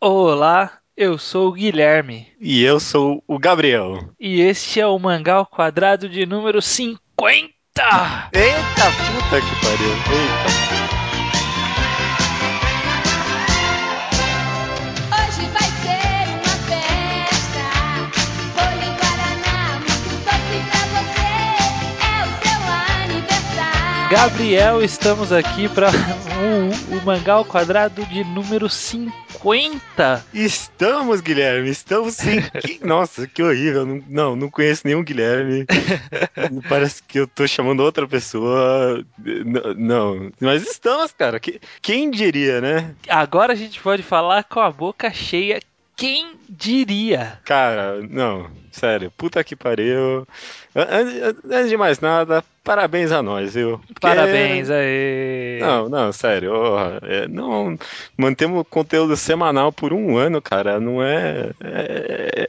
Olá, eu sou o Guilherme. E eu sou o Gabriel. E este é o Mangá ao Quadrado de número 50! Eita puta que pariu! Eita! Hoje vai ser uma festa. Bolo em Guaraná, muito doce pra você. É o seu aniversário. Gabriel, estamos aqui para o, Mangá ao Quadrado de número 50. Estamos, Guilherme, estamos sim. Que- Nossa, que horrível. Não, não, não conheço nenhum Guilherme. Parece que eu tô chamando outra pessoa. N- Não, mas estamos, cara. Que- Quem diria, né? Agora a gente pode falar com a boca cheia. Quem diria? Cara, não, sério, puta que pariu. An- an- Antes de mais nada, parabéns a nós, viu? Porque- Parabéns aí. Não, não, sério. é, não mantemos conteúdo semanal por um ano, cara. Não é.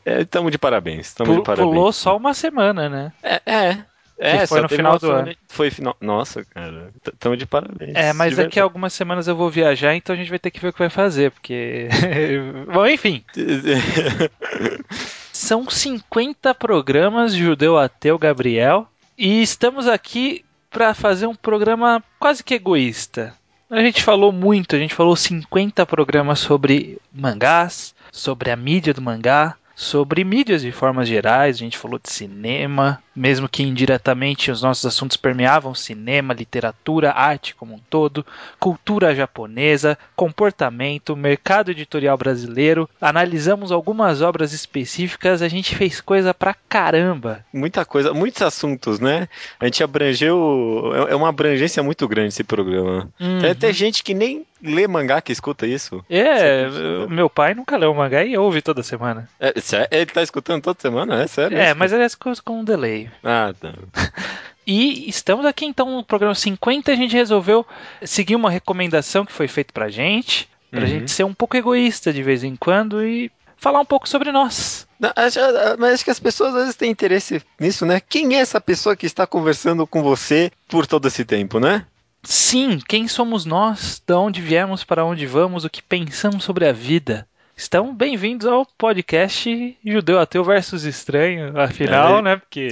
Estamos de parabéns. Pu- de parabéns. Pulou só uma semana, né? É, é. É, foi no final do ano. Foi final. Nossa, cara. Estamos de parabéns. É, mas De daqui a algumas semanas eu vou viajar, então a gente vai ter que ver o que vai fazer, porque. Bom, enfim. São 50 programas Judeu Ateu Gabriel e estamos aqui para fazer um programa quase que egoísta. A gente falou muito, a gente falou 50 programas sobre mangás, sobre a mídia do mangá, sobre mídias de formas gerais, a gente falou de cinema, mesmo que indiretamente os nossos assuntos permeavam cinema, literatura, arte como um todo, cultura japonesa, comportamento, mercado editorial brasileiro. Analisamos algumas obras específicas, a gente fez coisa pra caramba. Muita coisa, muitos assuntos, né? A gente abrangeu. É é uma abrangência muito grande esse programa. Tem até gente que nem lê mangá que escuta isso. É, acredita? meu pai nunca leu mangá e ouve toda semana. É, sé- ele tá escutando toda semana? É sério? É, mas ele escuta com um delay. Ah, tá. E estamos aqui então no programa 50 a gente resolveu seguir uma recomendação que foi feita pra gente, pra Uhum. gente ser um pouco egoísta de vez em quando e falar um pouco sobre nós. Não, acho- mas acho que as pessoas às vezes têm interesse nisso, né? Quem é essa pessoa que está conversando com você por todo esse tempo, né? Sim, quem somos nós? De onde viemos, para onde vamos, o que pensamos sobre a vida? Estão bem-vindos ao podcast Judeu Ateu versus Estranho, afinal, É. né? Porque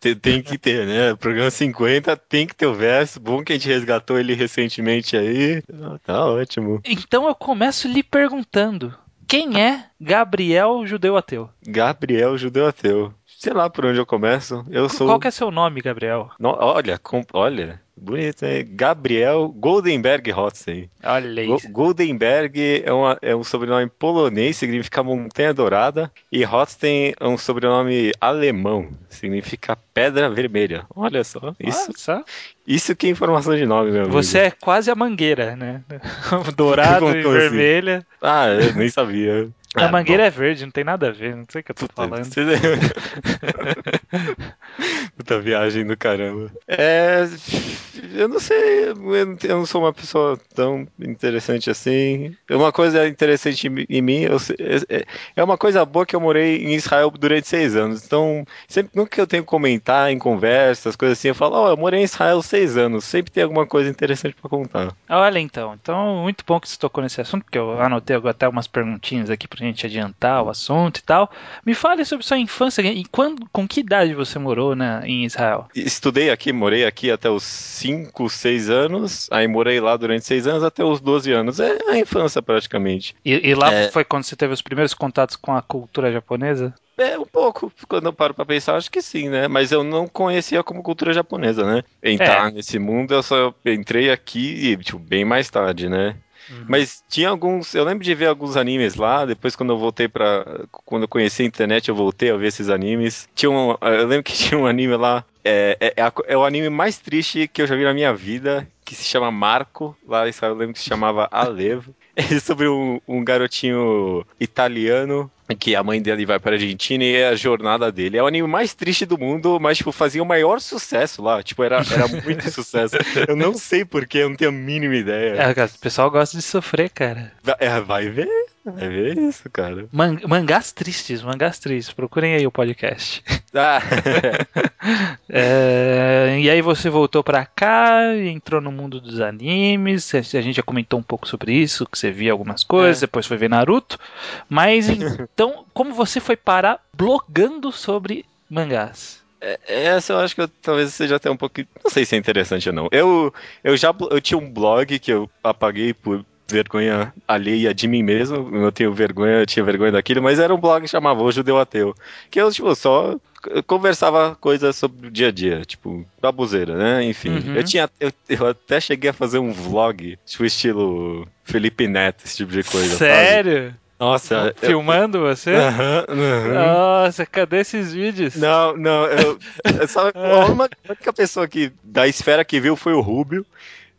Tem, tem que ter, né? Programa 50 tem que ter o verso. Bom que a gente resgatou ele recentemente aí. Ah, Tá ótimo. Então eu começo lhe perguntando: quem é Gabriel Judeu Ateu? Gabriel Judeu Ateu. Sei lá por onde eu começo. Eu sou. Qual que é seu nome, Gabriel? No- olha, com- olha, bonito, né? Gabriel Goldenberg Hotzen. Olha Go- isso. Goldenberg é, uma- é um sobrenome polonês, significa montanha dourada, e Hotzen é um sobrenome alemão, significa pedra vermelha. Olha só, isso, Nossa, isso que é informação de nome, meu amigo. você é quase a mangueira, né? Dourado e assim? vermelha. Ah, eu nem sabia. A Ah, mangueira é verde, não tem nada a ver, não sei o que eu tô bom. falando. Puta viagem do caramba. É. Eu não sei, eu não, sou uma pessoa tão interessante assim. Uma coisa interessante em mi- em mim, eu sei- é, é uma coisa boa que eu morei em Israel durante seis anos. Então, sempre nunca que eu tenho que comentar em conversas, coisas assim, eu falo, ó, eu morei em Israel seis anos. Sempre tem alguma coisa interessante pra contar. Olha então, então muito bom que você tocou nesse assunto, porque eu anotei até umas perguntinhas aqui pra gente adiantar o assunto e tal. Me fale sobre sua infância e quando, com que idade você morou né, em Israel? Estudei aqui, morei aqui até os 5, 6 anos, aí morei lá durante seis anos até os 12 anos. É a infância praticamente. E, e lá É. foi quando você teve os primeiros contatos com a cultura japonesa? É, um pouco. Quando eu paro pra pensar, acho que sim, né? Mas eu não conhecia como cultura japonesa, né? Entrar nesse mundo, eu só entrei aqui, tipo, bem mais tarde, né? Mas tinha alguns. Eu lembro de ver alguns animes lá. Depois, quando eu voltei pra. Quando eu conheci a internet, eu voltei a ver esses animes. Tinha um. Eu lembro que tinha um anime lá. É, é, é, é o anime mais triste que eu já vi na minha vida. Que se chama Marco. Lá eu lembro que se chamava Alevo. É sobre um, um garotinho italiano que a mãe dele vai pra Argentina e é a jornada dele. É o anime mais triste do mundo, mas, tipo, fazia o maior sucesso lá. Tipo, era, era muito sucesso. Eu não sei porquê, eu não tenho a mínima ideia. É, o pessoal gosta de sofrer, cara. É, vai ver. É isso, cara. Man- mangás tristes, mangás tristes. Procurem aí o podcast. Ah, É, e aí você voltou pra cá, entrou no mundo dos animes. A gente já comentou um pouco sobre isso, que você via algumas coisas, É. depois foi ver Naruto. Mas então, como você foi parar blogando sobre mangás? essa eu acho que eu, talvez seja até um pouquinho. Não sei se é interessante ou não. Eu, eu já eu tinha um blog que eu apaguei por vergonha alheia de mim mesmo. Eu tenho vergonha, eu tinha vergonha daquilo, mas era um blog que chamava O Judeu Ateu. Que eu, tipo, só conversava coisas sobre o dia a dia, tipo, babuzeira, né? Enfim. Uhum. Eu tinha. Eu, eu até cheguei a fazer um vlog, tipo, estilo Felipe Neto, esse tipo de coisa. sabe? Sério? Nossa, eu- Filmando você? Aham, aham. Nossa, cadê esses vídeos? Não, não, eu, eu só, a única- a única pessoa que, da esfera que viu foi o Rubio.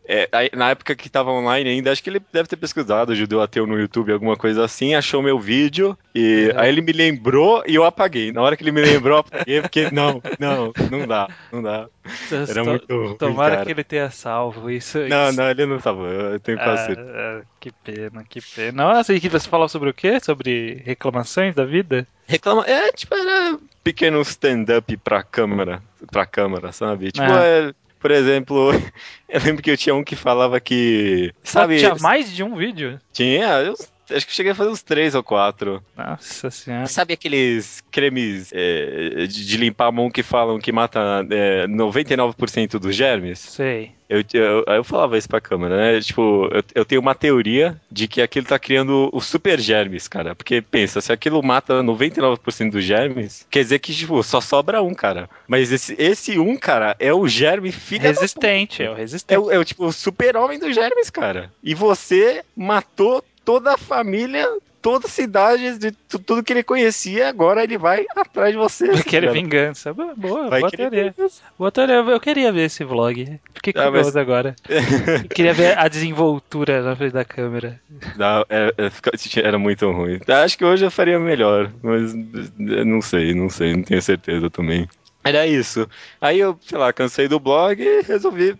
É, na época que tava online ainda, acho que ele deve ter pesquisado judeu ateu no YouTube, alguma coisa assim, achou meu vídeo e Uhum. aí ele me lembrou e eu apaguei. Na hora que ele me lembrou, eu apaguei, porque não, não, não dá, não dá. Era To- muito Tomara cara. que ele tenha salvo isso. Não, isso- não, ele não tava, eu tenho quase Ah, certeza. ah, que pena, que pena. Nossa, e que você falava sobre o quê? Sobre reclamações da vida? Reclama, é, tipo, era pequeno stand-up pra câmera, pra câmera, sabe? Tipo, Ah. é, por exemplo, eu lembro que eu tinha um que falava que, sabe, Tinha mais de um vídeo? tinha, eu acho que cheguei a fazer uns três ou quatro. Nossa senhora. Sabe aqueles cremes é, de, de limpar a mão que falam que mata é, 99% dos germes? Sei. Eu, eu, eu falava isso pra câmera, né? Tipo, eu, eu tenho uma teoria de que aquilo tá criando os super germes, cara. Porque pensa, se aquilo mata 99% dos germes, quer dizer que, tipo, só sobra um, cara. Mas esse, esse um, cara, é o germe filho da Resistente, é o. É resistente. o, é o, tipo, o super-homem dos germes, cara. E você matou toda a família, toda a cidade, de tu- tudo que ele conhecia, agora ele vai atrás de você. Vai querer cara. vingança. Boa, Vai boa teoria. vingança. Boa teoria. Eu queria ver esse vlog. Fiquei Ah, curioso mas- agora. Queria ver a desenvoltura na frente da câmera. Não, é- é, fica- era muito ruim. Acho que hoje eu faria melhor, mas não sei, não sei, não tenho certeza também. Era isso. Aí eu, sei lá, cansei do blog e resolvi.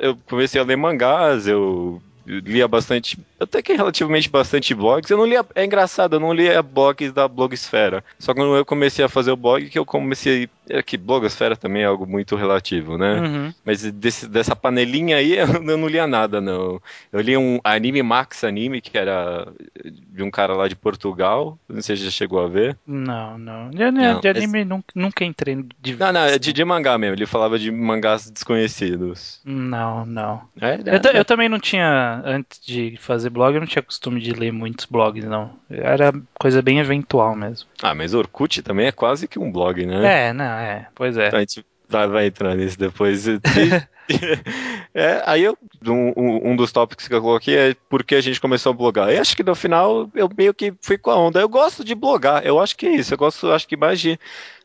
eu comecei a ler mangás, eu lia bastante, até que relativamente bastante blogs. Eu não lia, é engraçado, eu não lia blogs da blogosfera. Só quando eu comecei a fazer o blog que eu comecei, é que blogosfera também é algo muito relativo, né? Uhum. Mas desse- dessa panelinha aí eu, não lia nada, não. Eu li um anime Max Anime, que era de um cara lá de Portugal. Não sei se já chegou a ver. Não, não. De, de Não, anime nunca, nunca entrei de. Não, não, é de, de mangá mesmo. Ele falava de mangás desconhecidos. Não, não. É, Eu, ta- eu também não tinha, antes de fazer blog, eu não tinha costume de ler muitos blogs, não. Era coisa bem eventual mesmo. Ah, mas Orkut também é quase que um blog, né? É, não, é. Pois é. A gente vai, vai entrar nisso depois. É, aí eu, um, um- dos tópicos que eu coloquei é porque a gente começou a blogar. E acho que no final eu meio que fui com a onda. Eu gosto de blogar, eu acho que é isso. Eu gosto, acho que mais de.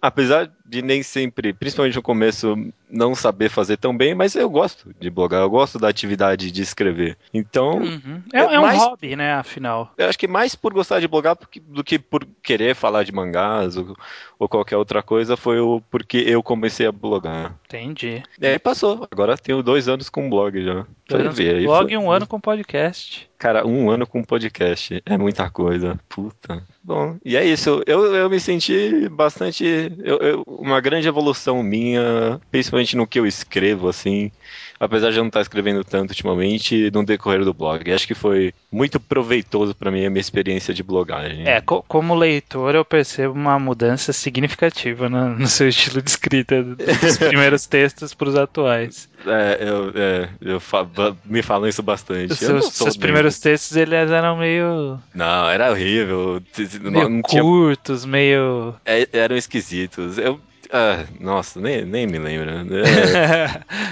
Apesar de nem sempre, principalmente no começo, não saber fazer tão bem, mas eu gosto de blogar, eu gosto da atividade de escrever. Então, Uhum. É, É é um mais- hobby, né, afinal. eu acho que mais por gostar de blogar do que por querer falar de mangás ou, ou qualquer outra coisa, foi o porque eu comecei a blogar. Entendi. E aí passou. Agora tenho dois anos com blog já. Foi ver, aí blog foi- e um ano com podcast. Cara, um ano com podcast. É muita coisa. Puta. Bom, e é isso. Eu, eu me senti bastante. eu- eu- uma grande evolução minha, principalmente no que eu escrevo, assim. Apesar de eu não estar escrevendo tanto ultimamente, no decorrer do blog. Acho que foi muito proveitoso pra mim a minha experiência de blogagem. É, co- como leitor, eu percebo uma mudança significativa no, no seu estilo de escrita, dos primeiros textos para os atuais. É, eu, é, eu fa- me falam isso bastante. Não seus, seus primeiros textos eles eram meio, Não, era horrível. Não, meio não tinha curtos, meio. É, eram esquisitos. Eu, ah, nossa, nem, nem me lembro.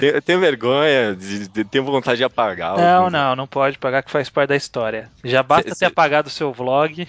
É, tenho, vergonha, de, de- tenho vontade de apagar. Não, alguns. não, não pode pagar que faz parte da história. Já basta Cê- ter cê- apagado o seu vlog.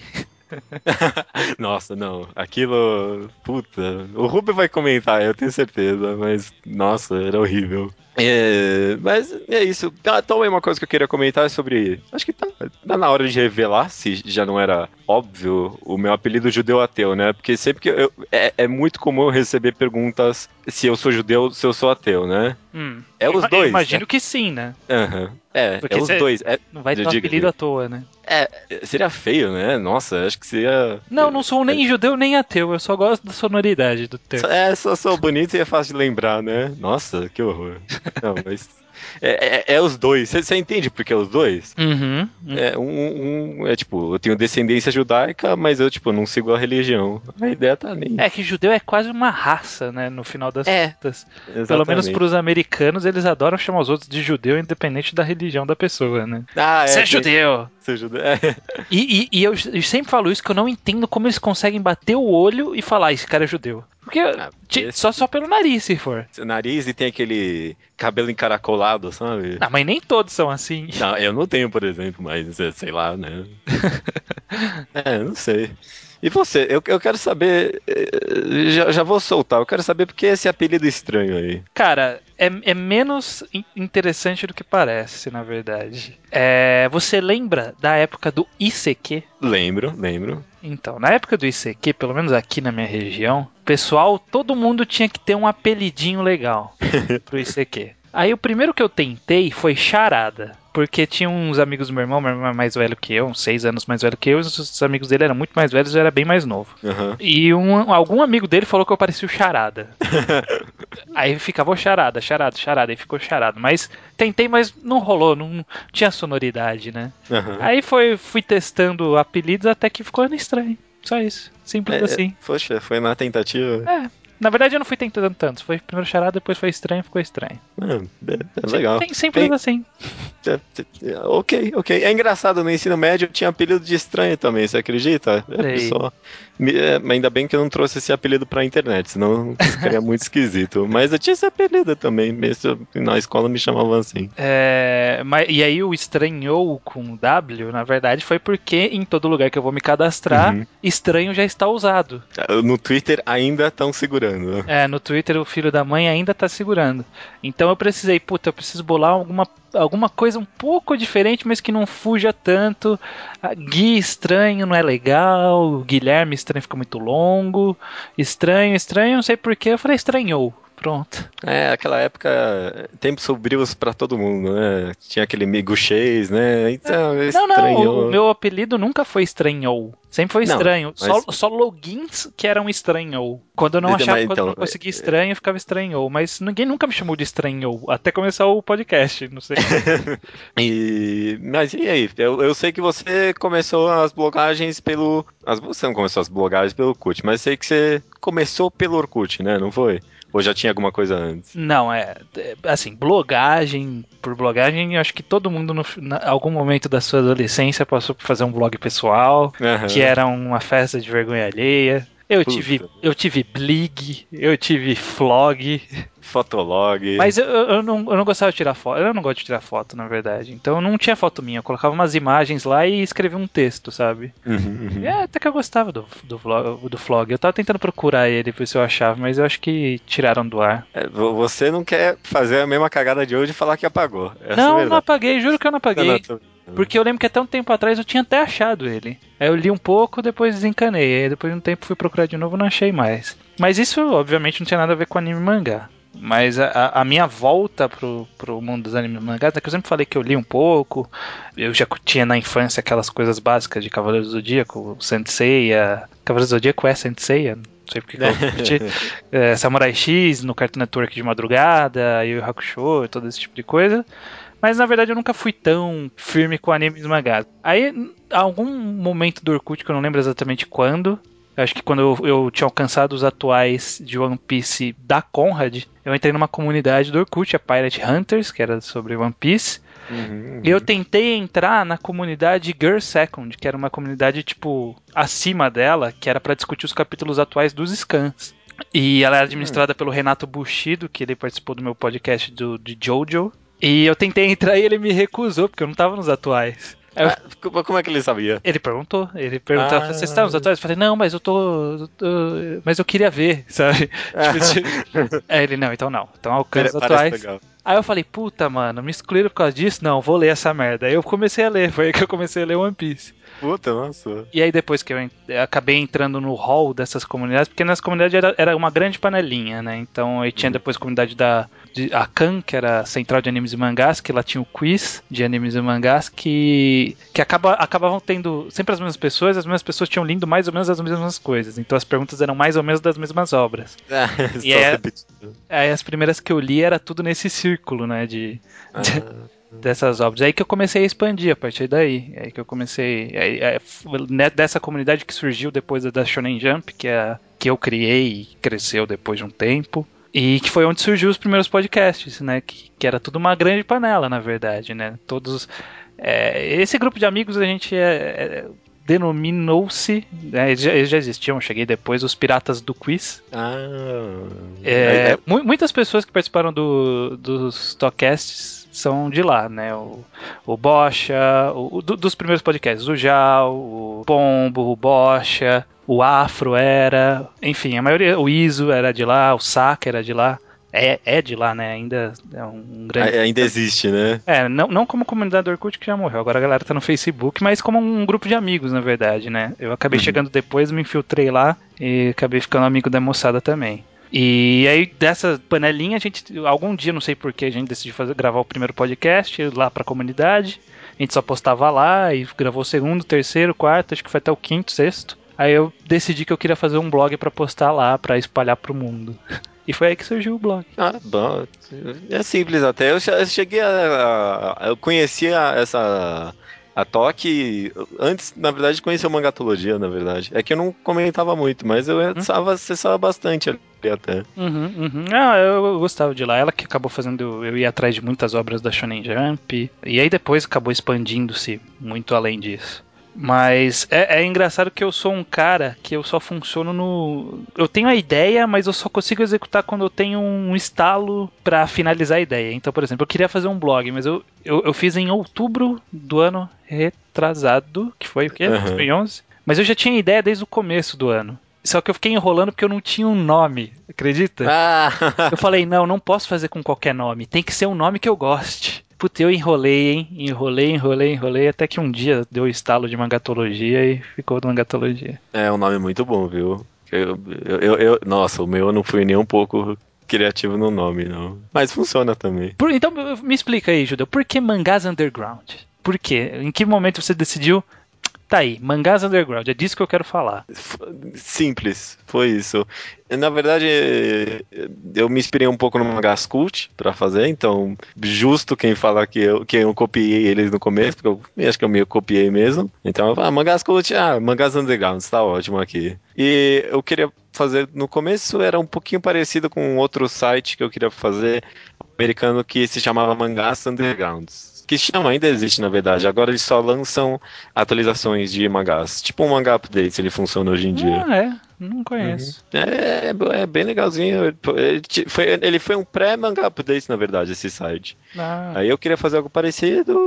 Nossa, não. Aquilo. Puta. O Rubio vai comentar, eu tenho certeza, mas. Nossa, era horrível. É, mas é isso. Ah, Então, é uma coisa que eu queria comentar sobre. Acho que tá, tá na hora de revelar, se já não era óbvio, o meu apelido judeu ateu, né? Porque sempre que eu. É, é muito comum eu receber perguntas se eu sou judeu, se eu sou ateu, né? Hum, É os Eu dois. imagino que sim, né? né? Aham. É, Porque é os dois. É, Não vai ter Eu um apelido à toa, né? é, seria feio, né? Nossa, acho que seria. Não, não sou nem judeu nem ateu, eu só gosto da sonoridade do termo. É, só sou bonito e é fácil de lembrar, né? Nossa, que horror. Não, mas. É, é- é os dois. Você entende por que é os dois? Uhum. É, um, um- é tipo, eu tenho descendência judaica, mas eu, tipo, não sigo a religião. A ideia tá nem. É que judeu é quase uma raça, né? No final das É, contas. Pelo menos pros americanos, eles adoram chamar os outros de judeu, independente da religião da pessoa, né? Ah, Você é judeu! É. E, e- e eu, eu sempre falo isso que eu não entendo como eles conseguem bater o olho e falar, esse cara é judeu. Porque ti- esse- só, só pelo nariz, se for. Nariz e tem aquele cabelo encaracolado, sabe? Ah, mas nem todos são assim. Não, eu não tenho, por exemplo, mas é, sei lá, né? é, não sei. E você, eu, eu quero saber. eh, Já, já vou soltar, eu quero saber por que esse apelido estranho aí. Cara, é, é menos in- interessante do que parece, na verdade. É, você lembra da época do ICQ? Lembro, lembro. Então, na época do ICQ, pelo menos aqui na minha região, pessoal, todo mundo tinha que ter um apelidinho legal pro ICQ. Aí o primeiro que eu tentei foi charada. Porque tinha uns amigos do meu irmão, meu irmão é mais velho que eu, uns seis anos mais velho que eu, e os amigos dele eram muito mais velhos e eu era bem mais novo. Aham. E um, algum amigo dele falou que eu parecia o charada. Aí ficava o charada, charada, charada, aí ficou charada. Mas tentei, mas não rolou, não tinha sonoridade, né? aham. Aí foi, fui testando apelidos até que ficou estranho. Só isso. Simples É, assim. Poxa, foi na tentativa. É. Na verdade eu não fui tentando tanto. Foi primeiro charada, depois foi estranho, ficou estranho. É, é, é legal. Sim, simples Tem- assim. É, é, Ok, ok. É engraçado, no ensino médio eu tinha apelido de estranho também, você acredita? É, é, mas ainda bem que eu não trouxe esse apelido pra internet, senão ficaria muito esquisito. Mas eu tinha esse apelido também, mesmo na escola me chamavam assim. É, mas, e aí o estranhou com W, na verdade, foi porque em todo lugar que eu vou me cadastrar, Uhum. estranho já está usado. No Twitter ainda estão segurando. É, no Twitter o filho da mãe ainda tá segurando. Então eu precisei, puta, eu preciso bolar alguma, alguma coisa um pouco diferente, mas que não fuja tanto. Gui estranho não é legal, Guilherme estranho fica muito longo. Estranho, estranho, não sei porquê, eu falei estranhou. Pronto. É, aquela época, tempos sombrios pra todo mundo, né? Tinha aquele amigo Chase, né? Então, Não, estranhou. não, o meu apelido nunca foi estranhou. Sempre foi Não, estranho. mas- Só, só logins que eram estranhou. Quando eu não Mas, achava, quando eu então, não conseguia estranho, eu ficava estranhou. Mas ninguém nunca me chamou de estranhou. Até começar o podcast, não sei. E, mas e aí? Eu, eu sei que você começou as blogagens pelo. As, você não começou as blogagens pelo Orkut, mas sei que você começou pelo Orkut, né? Não foi? Ou já tinha alguma coisa antes? Não, é. é, Assim, blogagem. Por blogagem, eu acho que todo mundo, no, em algum momento da sua adolescência, passou por fazer um blog pessoal, Aham. que era uma festa de vergonha alheia. Eu Puta. tive, eu tive Blig, eu tive Flog, Fotolog. mas eu, eu, não, eu não gostava de tirar foto. Eu não gosto de tirar foto, na verdade. Então não tinha foto minha. Eu colocava umas imagens lá e escrevia um texto, sabe? Uhum, uhum. É, até que eu gostava do, do, vlog, do Flog. Eu tava tentando procurar ele pra ver se eu achava, mas eu acho que tiraram do ar. É, vo- você não quer fazer a mesma cagada de hoje e falar que apagou. Essa é não, não verdade. apaguei, juro que eu não apaguei. Não, não, Porque eu lembro que até um tempo atrás eu tinha até achado ele. Aí eu li um pouco, depois desencanei. Aí depois de um tempo fui procurar de novo não achei mais. Mas isso, obviamente, não tinha nada a ver com anime e mangá. Mas a, a- minha volta pro, pro mundo dos animes mangás é que eu sempre falei que eu li um pouco. Eu já tinha na infância aquelas coisas básicas de Cavaleiros do Zodíaco, Senseiya. Cavaleiros do Zodíaco é Senseiya? Não sei porque que eu curti. É, Samurai X no Cartoon Network de madrugada, Yu Yu Hakusho, todo esse tipo de coisa. Mas na verdade eu nunca fui tão firme com animes mangás. Aí, em algum momento do Orkut, que eu não lembro exatamente quando, acho que quando eu, eu tinha alcançado os atuais de One Piece da Conrad, eu entrei numa comunidade do Orkut, a Pirate Hunters, que era sobre One Piece. Uhum, E eu tentei entrar na comunidade Girl Second, que era uma comunidade, tipo, acima dela, que era pra discutir os capítulos atuais dos scans. E ela era administrada pelo Renato Bushido, que ele participou do meu podcast do, de Jojo. E eu tentei entrar e ele me recusou, porque eu não tava nos atuais. Eu- Ah, como- é que ele sabia? ele perguntou, ele perguntou, Ah. você está nos atuais? Eu falei, não, mas eu tô, eu tô- Mas eu queria ver, sabe? Tipo, Aí ele, não, então não. Então alcança os atuais. legal. Aí eu falei, puta, mano, me excluíram por causa disso? Não, vou ler essa merda. Aí eu comecei a ler, foi aí que eu comecei a ler One Piece. Puta, nossa. E aí depois que eu acabei entrando no hall dessas comunidades, porque nas comunidades era, era uma grande panelinha, né? Então aí tinha depois a comunidade da de, a Kan, que era a central de animes e mangás, que lá tinha o quiz de animes e mangás, que, que acaba, acabavam tendo sempre as mesmas pessoas, as mesmas pessoas tinham lido mais ou menos as mesmas coisas. Então as perguntas eram mais ou menos das mesmas obras. Só E é- repetindo. Aí as primeiras que eu li era tudo nesse círculo, né? De, de- Ah, dessas obras. É aí que eu comecei a expandir a partir daí. É aí que eu comecei. f- né, dessa comunidade que surgiu depois da Shonen Jump, que, é, que eu criei e cresceu depois de um tempo. E que foi onde surgiu os primeiros podcasts, né? Que, que era tudo uma grande panela, na verdade, né? Todos. é, esse grupo de amigos a gente é, é, denominou-se. né, eles, já, eles já existiam, cheguei depois, os Piratas do Quiz. ah. É, mu- muitas pessoas que participaram do, dos Talkcasts são de lá, né? O, o Bocha, o, o do- dos primeiros podcasts, o Jal, o Pombo, o Bocha, o Afro era, enfim, a maioria, o Iso era de lá, o Saka era de lá. É, é de lá, né? Ainda é um grande. Ainda existe, né? É, não, não como comunidade do Orkut que já morreu, agora a galera tá no Facebook, mas como um grupo de amigos, na verdade, né? Eu acabei Uhum. chegando depois, me infiltrei lá e acabei ficando amigo da moçada também. E aí, dessa panelinha, a gente, algum dia, não sei porquê, a gente decidiu fazer, gravar o primeiro podcast lá pra comunidade. A gente só postava lá e gravou o segundo, terceiro, quarto, acho que foi até o quinto, sexto. Aí eu decidi que eu queria fazer um blog pra postar lá, pra espalhar pro mundo. E foi aí que surgiu o blog. Ah, bom. É simples até. Eu che- eu cheguei a- Eu conhecia essa. A Toque antes, na verdade, de conhecer o Mangatologia, na verdade. É que eu não comentava muito, mas eu acessava, acessava bastante ali até. Uhum, uhum. Ah, eu, eu gostava de lá. Ela que acabou fazendo eu ir atrás de muitas obras da Shonen Jump. E aí depois acabou expandindo-se muito além disso. Mas é, é engraçado que eu sou um cara que eu só funciono no. Eu tenho a ideia, mas eu só consigo executar quando eu tenho um estalo pra finalizar a ideia. Então, por exemplo, eu queria fazer um blog, mas eu, eu, eu fiz em outubro do ano retrasado, que foi o quê? Uhum. 2011. Mas eu já tinha ideia desde o começo do ano. Só que eu fiquei enrolando porque eu não tinha um nome, acredita? Ah! Eu falei, não, não posso fazer com qualquer nome. Tem que ser um nome que eu goste. Puta, eu enrolei, hein? Enrolei, enrolei, enrolei, até que um dia deu o estalo de mangatologia e ficou mangatologia. É um nome muito bom, viu? Eu, eu, eu- nossa, o meu eu não fui nem um pouco criativo no nome, não. Mas funciona também. Por- então, me explica aí, Judeu, por que mangás underground? Por quê? Em que momento você decidiu? Tá aí, mangás underground, é disso que eu quero falar. Simples, foi isso. Na verdade, eu me inspirei um pouco no Mangás Cult pra fazer, então, justo quem fala que eu, que eu copiei eles no começo, porque eu acho que eu meio copiei mesmo. Então, ah, Mangás Cult, ah, Mangás Underground, tá ótimo aqui. E eu queria fazer, no começo era um pouquinho parecido com outro site que eu queria fazer, americano, que se chamava Mangás Undergrounds. Que chama, ainda existe na verdade. Agora eles só lançam atualizações de mangás. Tipo um mangá update, ele funciona hoje em dia. Ah, é, não conheço. É, é bem legalzinho. Ele foi, ele foi um pré-manga update, na verdade, esse site. Ah, Aí eu queria fazer algo parecido,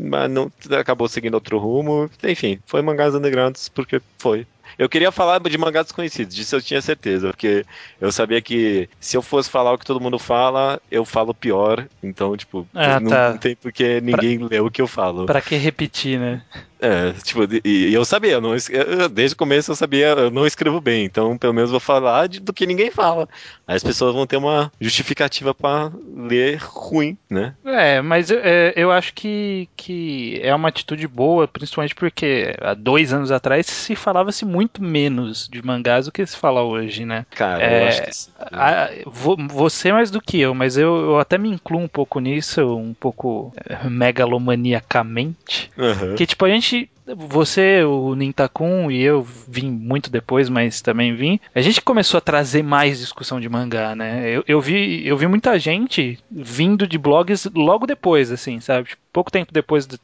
mas não acabou seguindo outro rumo. Enfim, foi mangás undergrounds porque foi. Eu queria falar de mangás desconhecidos, disso eu tinha certeza, porque eu sabia que se eu fosse falar o que todo mundo fala, eu falo pior. Então, tipo, Ah, não, tá. não tem porque ninguém lê o que eu falo. pra que repetir, né? É, tipo, e, e eu sabia, eu não, eu- desde o começo eu sabia, eu não escrevo bem, então pelo menos vou falar de- do que ninguém fala. Aí as pessoas vão ter uma justificativa pra ler ruim, né? É, mas eu- é, eu acho que, que é uma atitude boa, principalmente porque há dois anos atrás se falava-se muito menos de mangás do que se fala hoje, né? Cara, É, eu acho que sim. Ah, vo- você mais do que eu, mas eu, eu até me incluo um pouco nisso, um pouco eh, megalomaniacamente. Aham. Que tipo, a gente. she Você, o Nintakun e eu vim muito depois, mas também vim. A gente começou a trazer mais discussão de mangá, né? Eu, eu vi, eu vi muita gente vindo de blogs logo depois, assim, sabe? Tipo, pouco tempo depois do,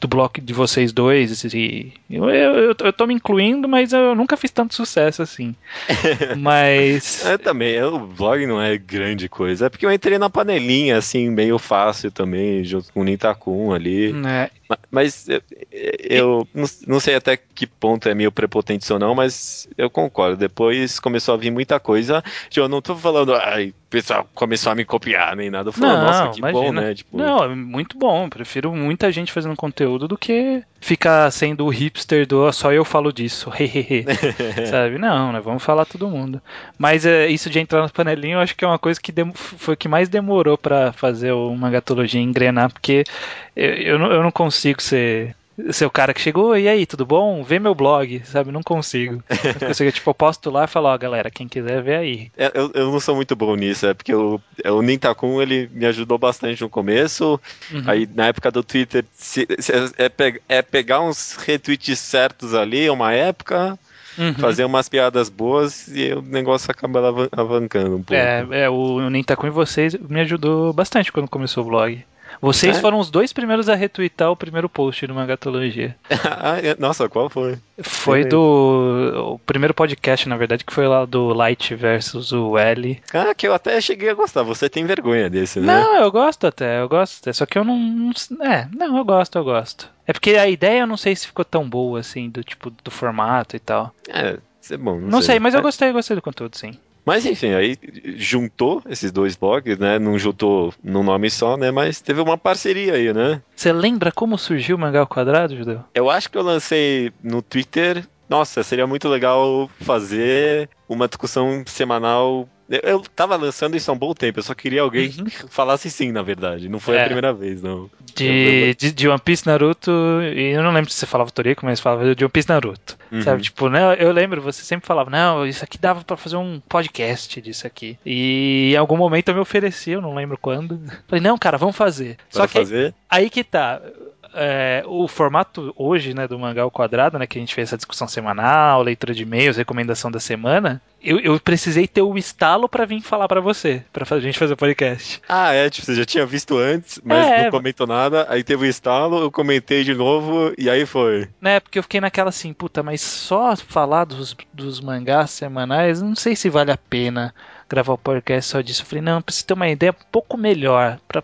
do blog de vocês dois. E eu, eu, eu, tô me incluindo, mas eu nunca fiz tanto sucesso assim. mas. É, também, o blog não é grande coisa, é porque eu entrei na panelinha, assim, meio fácil também, junto com o Nintakun ali. Ma- Mas eu, eu não, não sei até que ponto é meio prepotente ou não, mas eu concordo. Depois começou a vir muita coisa. Tipo, Eu não tô falando, ai, o pessoal começou a me copiar nem nada. Eu falo, Não, nossa, que bom, imagina. né? Tipo, Não, é muito bom. Prefiro muita gente fazendo conteúdo do que ficar sendo o hipster do "Ó, só eu falo disso, hehehe. Sabe? Não, né? Vamos falar todo mundo. Mas é, isso de entrar nas panelinhas, eu acho que é uma coisa que foi que mais demorou pra fazer o Mangatologia engrenar, porque eu, eu, não, eu não consigo ser. Ser o cara que chegou, e aí, tudo bom? Vê meu blog, sabe? Não consigo. Eu consigo, tipo, eu posto lá e falo, ó, galera, quem quiser ver aí. É, Eu, eu não sou muito bom nisso, é porque o, é, o Nintakun ele me ajudou bastante no começo. Uhum. Aí na época do Twitter se- se- é, pe- é pegar uns retweets certos ali, uma época, Uhum. fazer umas piadas boas e o negócio acaba alavan- alavancando um pouco. É, é, o Nintakun e vocês me ajudou bastante quando começou o blog. Vocês É? foram os dois primeiros a retweetar o primeiro post do Mangatologia. Ah, é- Nossa, qual foi? Foi Sim. do. O primeiro podcast, na verdade, que foi lá do Light versus o L. Ah, que eu até cheguei a gostar. Você tem vergonha desse, né? Não, eu gosto até, eu gosto até. Só que eu não. não- É, não, eu gosto, eu gosto. É porque a ideia eu não sei se ficou tão boa assim, do tipo, do formato e tal. É, isso é bom. Não, Não, sei, mas eu gostei, eu gostei do conteúdo, sim. Mas enfim, aí juntou esses dois blogs, né? Não juntou num nome só, né? Mas teve uma parceria aí, né? Você lembra como surgiu o Mangá ao Quadrado, Judeu? Eu acho que eu lancei no Twitter. Nossa, seria muito legal fazer uma discussão semanal. Eu, tava lançando isso há um bom tempo, eu só queria alguém Uhum. que falasse sim, na verdade. Não foi É. a primeira vez, não. De, de, de One Piece Naruto, e eu não lembro se você falava Toriko, mas falava de One Piece Naruto. Uhum. Sabe, tipo, né, eu lembro, você sempre falava, não, isso aqui dava pra fazer um podcast disso aqui. E em algum momento eu me ofereci, eu não lembro quando. Falei, não, cara, vamos fazer. Só Para que fazer. aí que tá. É, o formato hoje, né, do Mangá ao Quadrado, né, que a gente fez essa discussão semanal, leitura de e-mails, recomendação da semana, eu, eu precisei ter o estalo pra vir falar pra você, pra fa- gente fazer o podcast. Ah, é, tipo, você já tinha visto antes, mas É. não comentou nada. Aí teve o estalo, eu comentei de novo, e aí foi. né? Porque eu fiquei naquela assim, puta, mas só falar dos, dos mangás semanais, não sei se vale a pena gravar o podcast só disso. Eu falei, não, eu preciso ter uma ideia um pouco melhor, pra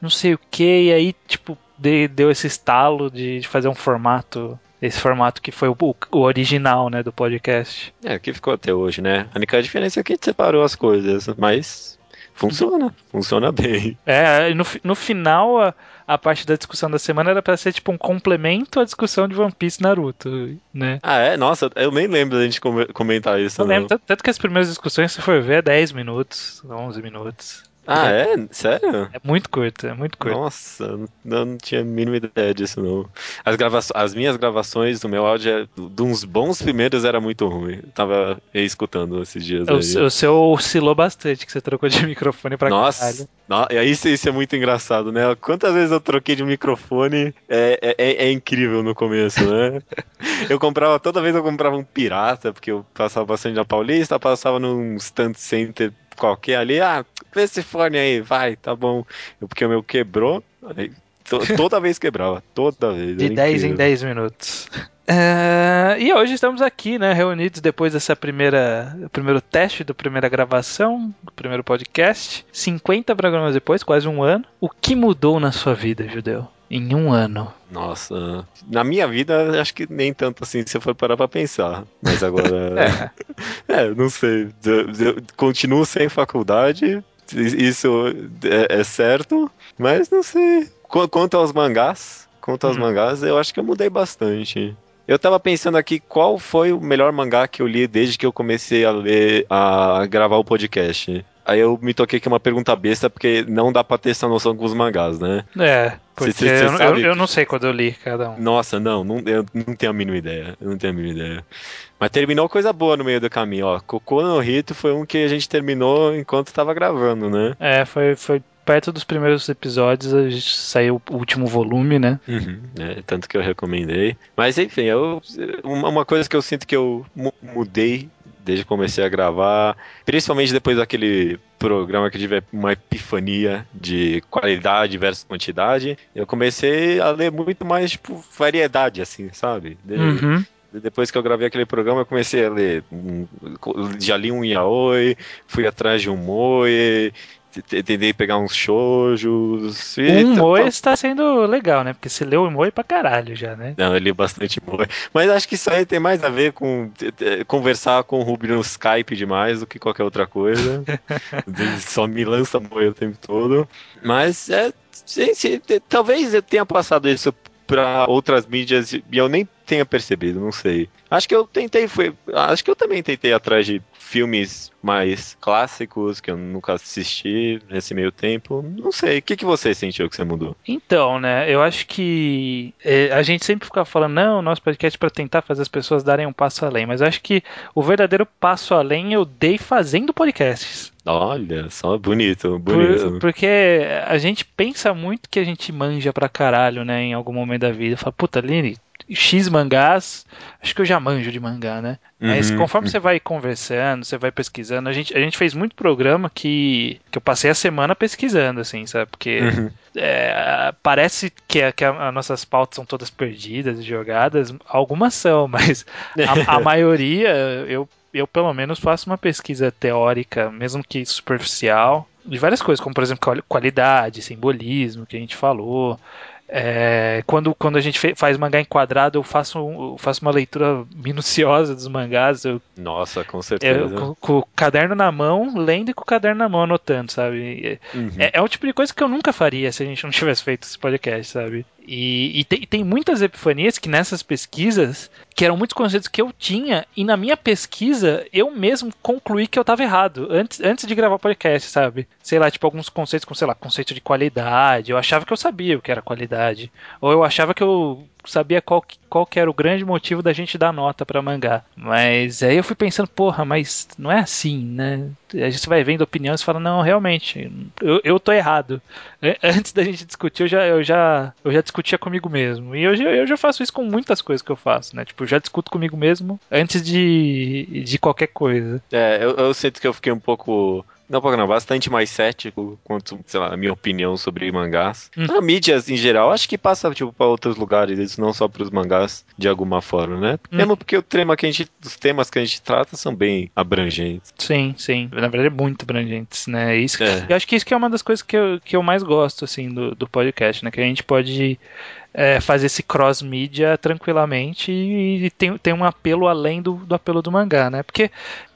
não sei o que, e aí, tipo, de- deu esse estalo de, de fazer um formato, esse formato que foi o, o original, né, do podcast. É, que ficou até hoje, né? A única diferença é que a gente separou as coisas, mas funciona, funciona bem. É, no, no final, a, a parte da discussão da semana era pra ser tipo um complemento à discussão de One Piece Naruto, né? Ah, é? Nossa, eu nem lembro da gente come- comentar isso. Eu não. lembro, tanto, tanto que as primeiras discussões, se for ver, é 10 minutos, 11 minutos. Ah, é? Sério? É muito curto, é muito curto. Nossa, eu não tinha a mínima ideia disso, não. As, grava as minhas gravações do meu áudio, é- de uns bons primeiros, era muito ruim. Eu tava escutando esses dias O, o seu oscilou bastante, que você trocou de microfone pra Nossa, caralho. no- e aí isso, isso é muito engraçado, né? Quantas vezes eu troquei de microfone é, é- é- é incrível no começo, né? eu comprava, toda vez eu comprava um pirata, porque eu passava bastante na Paulista, passava num stand center qualquer ali, ah, vê esse fone aí, vai, tá bom. Eu, porque o meu quebrou, aí to- toda vez quebrava, toda vez. De era 10 em incrível. 10 minutos. É, e hoje estamos aqui, né, reunidos depois dessa primeira, primeiro teste, da primeira gravação, do primeiro podcast. 50 programas depois, quase um ano. O que mudou na sua vida, Judeu? Em um ano. Nossa, na minha vida, acho que nem tanto assim, se eu for parar pra pensar. Mas agora. É, não sei. Eu- eu continuo sem faculdade, isso é, é certo, mas não sei. Qu- Quanto aos mangás, quanto aos Hum. mangás, eu acho que eu mudei bastante. Eu tava pensando aqui qual foi o melhor mangá que eu li desde que eu comecei a ler, a gravar o podcast. Aí eu me toquei que é uma pergunta besta, porque não dá pra ter essa noção com os mangás, né? É, porque Cê- cê eu, eu- sabe- eu não sei quando eu li cada um. Nossa, não, não, eu não tenho a mínima ideia. Eu não tenho a mínima ideia. Mas terminou coisa boa no meio do caminho, ó. Cocô no Rito foi um que a gente terminou enquanto tava gravando, né? É, foi, foi perto dos primeiros episódios, a gente saiu o último volume, né? É, tanto que eu recomendei. Mas enfim, eu, uma, coisa que eu sinto que eu mu- mudei desde que comecei a gravar, principalmente depois daquele programa que tive uma epifania de qualidade versus quantidade, eu comecei a ler muito mais, tipo, variedade, assim, sabe? De- Uhum. Depois que eu gravei aquele programa, eu comecei a ler. um- Já li um yaoi, fui atrás de um moe, tentei pegar uns shoujos. Um Moe está sendo legal, né? Porque você leu o Moe pra caralho já, né? Não, eu li bastante moe. Mas acho que isso aí tem mais a ver com conversar com o Rubio no Skype demais do que qualquer outra coisa. Ele só me lança moe o tempo todo. Mas é. sim, talvez eu tenha passado isso pra outras mídias e eu nem tenha percebido, não sei. Acho que eu tentei, foi, acho que eu também tentei atrás de filmes mais clássicos que eu nunca assisti nesse meio tempo. Não sei, o que, que você sentiu que você mudou? Então, né, eu acho que é, a gente sempre fica falando, não, nosso podcast é pra tentar fazer as pessoas darem um passo além, mas eu acho que o verdadeiro passo além eu dei fazendo podcasts. Olha, só bonito, bonito. Por- porque a gente pensa muito que a gente manja pra caralho, né, em algum momento da vida. Fala, puta, Lini, X mangás, acho que eu já manjo de mangá, né? Mas Uhum, conforme você vai conversando, você vai pesquisando, a gente, a gente fez muito programa que, que eu passei a semana pesquisando, assim, sabe? Porque Uhum. é, parece que, a- que as nossas pautas são todas perdidas e jogadas. Algumas são, mas a, a maioria, eu, eu pelo menos faço uma pesquisa teórica, mesmo que superficial, de várias coisas, como por exemplo quali- qualidade, simbolismo, que a gente falou. É, quando, quando a gente faz mangá enquadrado, eu faço, um- eu faço uma leitura minuciosa dos mangás. Eu Nossa, com eu, certeza. com, com o caderno na mão, lendo e com o caderno na mão anotando, sabe? Uhum. É, é o tipo de coisa que eu nunca faria se a gente não tivesse feito esse podcast, sabe? E, e tem, tem muitas epifanias que nessas pesquisas, que eram muitos conceitos que eu tinha, e na minha pesquisa eu mesmo concluí que eu tava errado, antes, antes de gravar podcast, sabe? Sei lá, tipo alguns conceitos como, sei lá, conceito de qualidade, eu achava que eu sabia o que era qualidade, ou eu achava que eu sabia qual, qual que era o grande motivo da gente dar nota pra mangá. Mas aí eu fui pensando, porra, mas não é assim, né? A gente vai vendo opiniões e fala, não, realmente, eu, eu tô errado. É, Antes da gente discutir, eu já, eu já, eu já discutia comigo mesmo. E eu, já- eu já faço isso com muitas coisas que eu faço, né? Tipo, eu já discuto comigo mesmo antes de, de qualquer coisa. É, eu, eu sinto que eu fiquei um pouco. Não, pouco não, bastante mais cético quanto, sei lá, a minha opinião sobre mangás. Hum. A mídias em geral, acho que passa, tipo, pra outros lugares, isso não só pros mangás, de alguma forma, né? Hum. Mesmo porque o tema que a gente, os temas que a gente trata são bem abrangentes. Sim, sim. Na verdade, é muito abrangentes, né? Isso, É. Eu acho que isso que é uma das coisas que eu, que eu mais gosto, assim, do, do podcast, né? Que a gente pode é, fazer esse cross-mídia tranquilamente e, tem, tem um apelo além do, do apelo do mangá, né? Porque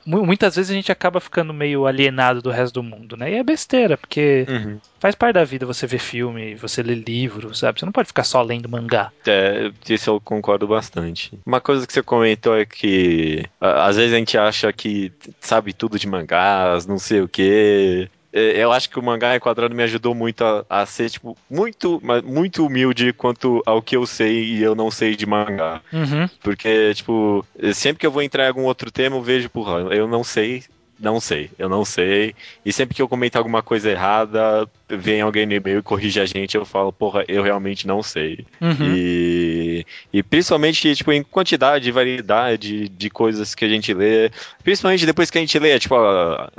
muitas vezes a gente acaba ficando meio alienado do resto do mundo, né? E é besteira, porque Uhum. faz parte da vida você ver filme, você ler livro, sabe? Você não pode ficar só lendo mangá. É, isso eu concordo bastante. Uma coisa que você comentou é que às vezes a gente acha que sabe tudo de mangás, não sei o quê. É, Eu acho que o mangá enquadrado me ajudou muito a, a ser, tipo, muito, mas muito humilde quanto ao que eu sei e eu não sei de mangá. Uhum. Porque, tipo, sempre que eu vou entrar em algum outro tema, eu vejo, porra, eu não sei, não sei, eu não sei. E sempre que eu comento alguma coisa errada, vem alguém no e-mail e corrige a gente, eu falo, porra, eu realmente não sei. Uhum. E, e principalmente, tipo, em quantidade e variedade de coisas que a gente lê. Principalmente depois que a gente lê, tipo, a-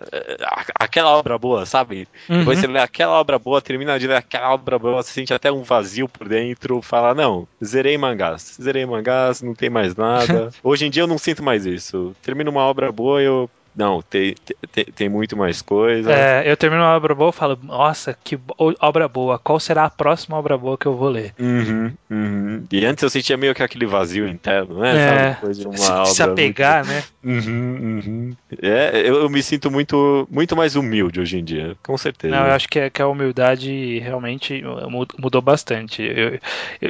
a- aquela obra boa, sabe? Depois Uhum. você lê aquela obra boa, termina de ler aquela obra boa, você sente até um vazio por dentro, fala, não, zerei mangás, zerei mangás, não tem mais nada. Hoje em dia eu não sinto mais isso. Termino uma obra boa eu. Não, tem, tem, tem muito mais coisa. É, eu termino uma obra boa e falo, nossa, que obra boa, qual será a próxima obra boa que eu vou ler? Uhum, uhum. E antes eu sentia meio que aquele vazio interno, né? É, Sabe? Se, se apegar, né? muito- Uhum, uhum. É, eu, eu me sinto muito, muito mais humilde hoje em dia, com certeza. Não, eu acho que, é- que a humildade realmente mu- mudou bastante. Eu,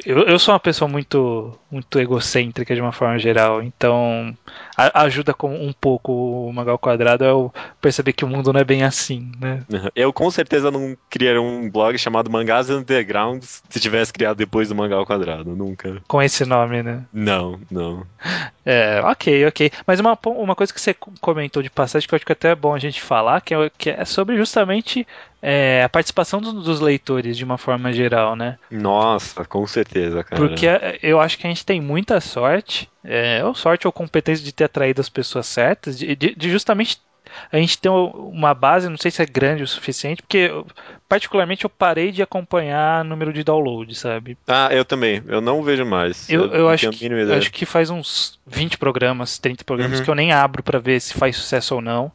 eu, eu sou uma pessoa muito, muito egocêntrica de uma forma geral, então a- ajuda com um pouco o Magal Quadrado eu perceber que o mundo não é bem assim, né? Eu com certeza não criaria um blog chamado Mangás Undergrounds se tivesse criado depois do Mangá ao Quadrado, nunca. Com esse nome, né? Não, não. É, ok, ok. Mas uma, uma coisa que você comentou de passagem que eu acho que até é bom a gente falar, que é, que é sobre justamente é, a participação dos, dos leitores de uma forma geral, né? Nossa, com certeza, cara. Porque é, eu acho que a gente tem muita sorte, é, ou sorte ou competência de ter atraído as pessoas certas, de, de- de justamente a gente ter uma base, não sei se é grande o suficiente, porque eu- particularmente eu parei de acompanhar número de download, sabe? Ah, eu também. Eu não vejo mais. Eu, eu não acho, que, eu acho que faz uns 20 programas, 30 programas Uhum. que eu nem abro pra ver se faz sucesso ou não.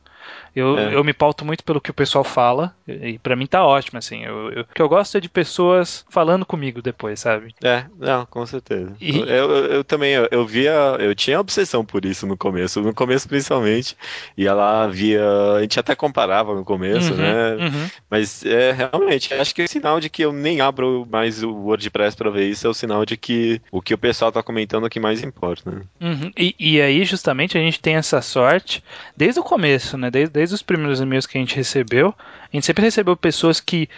Eu, É. eu me pauto muito pelo que o pessoal fala, e pra mim tá ótimo, assim. Eu, eu- o que eu gosto é de pessoas falando comigo depois, sabe? É, não, com certeza. E- Eu, eu, eu também, eu, eu via, eu tinha obsessão por isso no começo, no começo principalmente, e ela via, a gente até comparava no começo, Uhum, né? uhum. Mas é realmente, acho que o sinal de que eu nem abro mais o WordPress pra ver isso é o sinal de que o que o pessoal tá comentando é o que mais importa, né? Uhum. E, e aí, justamente, a gente tem essa sorte desde o começo, né? Desde, desde os primeiros e-mails que a gente recebeu. A gente sempre recebeu pessoas que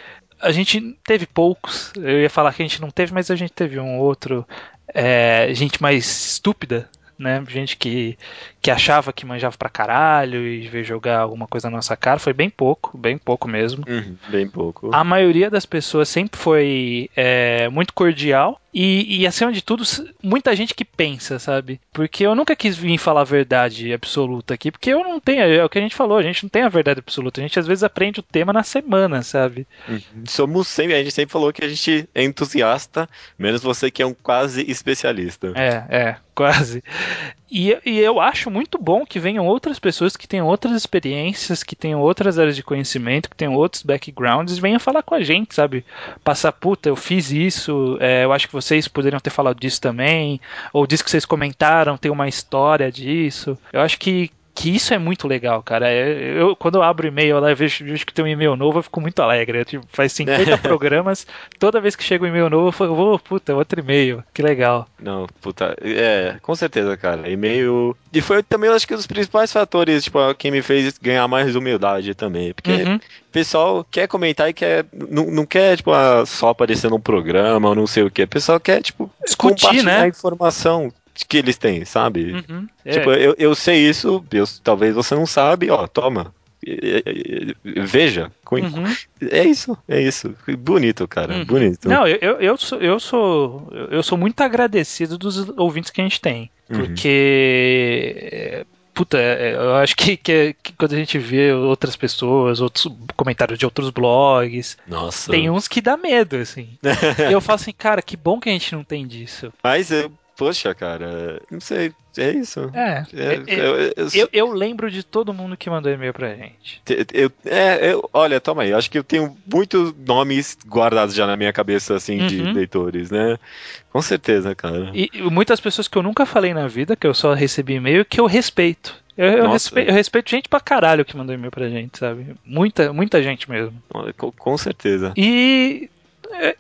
a gente teve poucos. Eu ia falar que a gente não teve, mas a gente teve um outro. é, gente mais estúpida, né? Gente que, que achava que manjava pra caralho e veio jogar alguma coisa na nossa cara. Foi bem pouco, bem pouco mesmo. Bem pouco. A maioria das pessoas sempre foi é, muito cordial e, e, acima de tudo, muita gente que pensa, sabe? Porque eu nunca quis vir falar a verdade absoluta aqui, porque eu não tenho, é o que a gente falou, a gente não tem a verdade absoluta. A gente às vezes aprende o tema na semana, sabe? Uhum. Somos sempre, a gente sempre falou que a gente é entusiasta, menos você que é um quase especialista. É, é, quase. E, e eu acho muito bom que venham outras pessoas que tenham outras experiências, que tenham outras áreas de conhecimento, que tenham outros backgrounds e venham falar com a gente, sabe? Passar, puta, eu fiz isso, é, eu acho que vocês poderiam ter falado disso também, ou disso que vocês comentaram, tem uma história disso. Eu acho que, que isso é muito legal, cara. É, Eu, quando eu abro e-mail lá, eu vejo, vejo que tem um e-mail novo, eu fico muito alegre. Tipo, faz 50 programas, toda vez que chega um e-mail novo, eu falo, "Ô, puta, outro e-mail, que legal. Não, puta, é, com certeza, cara. E-mail. E foi também, eu acho que, um dos principais fatores, tipo, quem me fez ganhar mais humildade também. Porque Uhum. o pessoal quer comentar e quer. Não, não quer, tipo, ah, só aparecer num programa ou não sei o que. O pessoal quer, tipo, Discutir, compartilhar né? a informação que eles têm, sabe? Uhum. É. Tipo, eu, eu sei isso, eu- talvez você não sabe, ó, toma. Veja. Uhum. É isso, é isso. Bonito, cara, Uhum. bonito. Não, eu, eu, eu sou, eu, sou, eu sou muito agradecido dos ouvintes que a gente tem. Uhum. Porque. é, Puta, é, eu acho que, que, que quando a gente vê outras pessoas, outros comentários de outros blogs, Nossa. tem uns que dá medo, assim. e eu falo assim, cara, que bom que a gente não tem disso. Mas, eu, poxa, cara, não sei, é isso. É. É, eu, eu, eu- eu, eu lembro de todo mundo que mandou e-mail pra gente. eu- é, eu- olha, toma aí, acho que eu tenho muitos nomes guardados já na minha cabeça, assim, de Uhum. leitores, né? Com certeza, cara. E, e muitas pessoas que eu nunca falei na vida, que eu só recebi e-mail, que eu respeito. Eu, eu respeito, eu respeito gente pra caralho que mandou e-mail pra gente, sabe? Muita, muita gente mesmo. Com, com certeza. E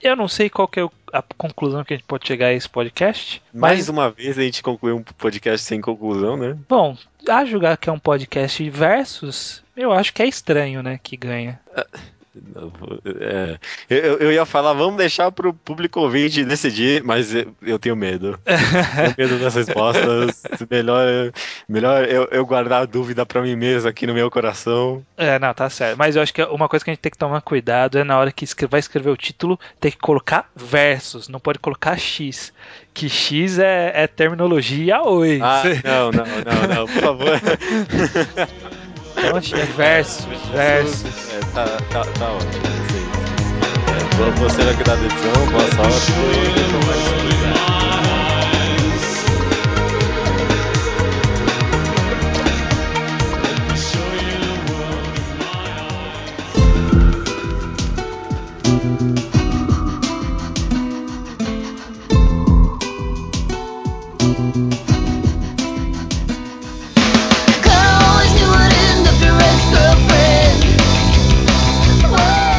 eu não sei qual que é a conclusão que a gente pode chegar a esse podcast. Mais uma vez a gente concluiu um podcast sem conclusão, né? Bom, a julgar que é um podcast versus, eu acho que é estranho, né, que ganha. É, eu, eu ia falar, vamos deixar pro público ouvinte decidir, mas eu, eu tenho medo. tenho medo das respostas. Melhor, melhor eu, eu guardar a dúvida pra mim mesmo aqui no meu coração. É, não, tá certo. Mas eu acho que uma coisa que a gente tem que tomar cuidado é na hora que vai escrever o título, tem que colocar versus, não pode colocar X. Que X é, é terminologia oi. Ah, não, não, não, não, por favor. Então, é versus, versus. É, tá, tá, tá ótimo. É, boa- você vai cuidar da edição, boa sorte.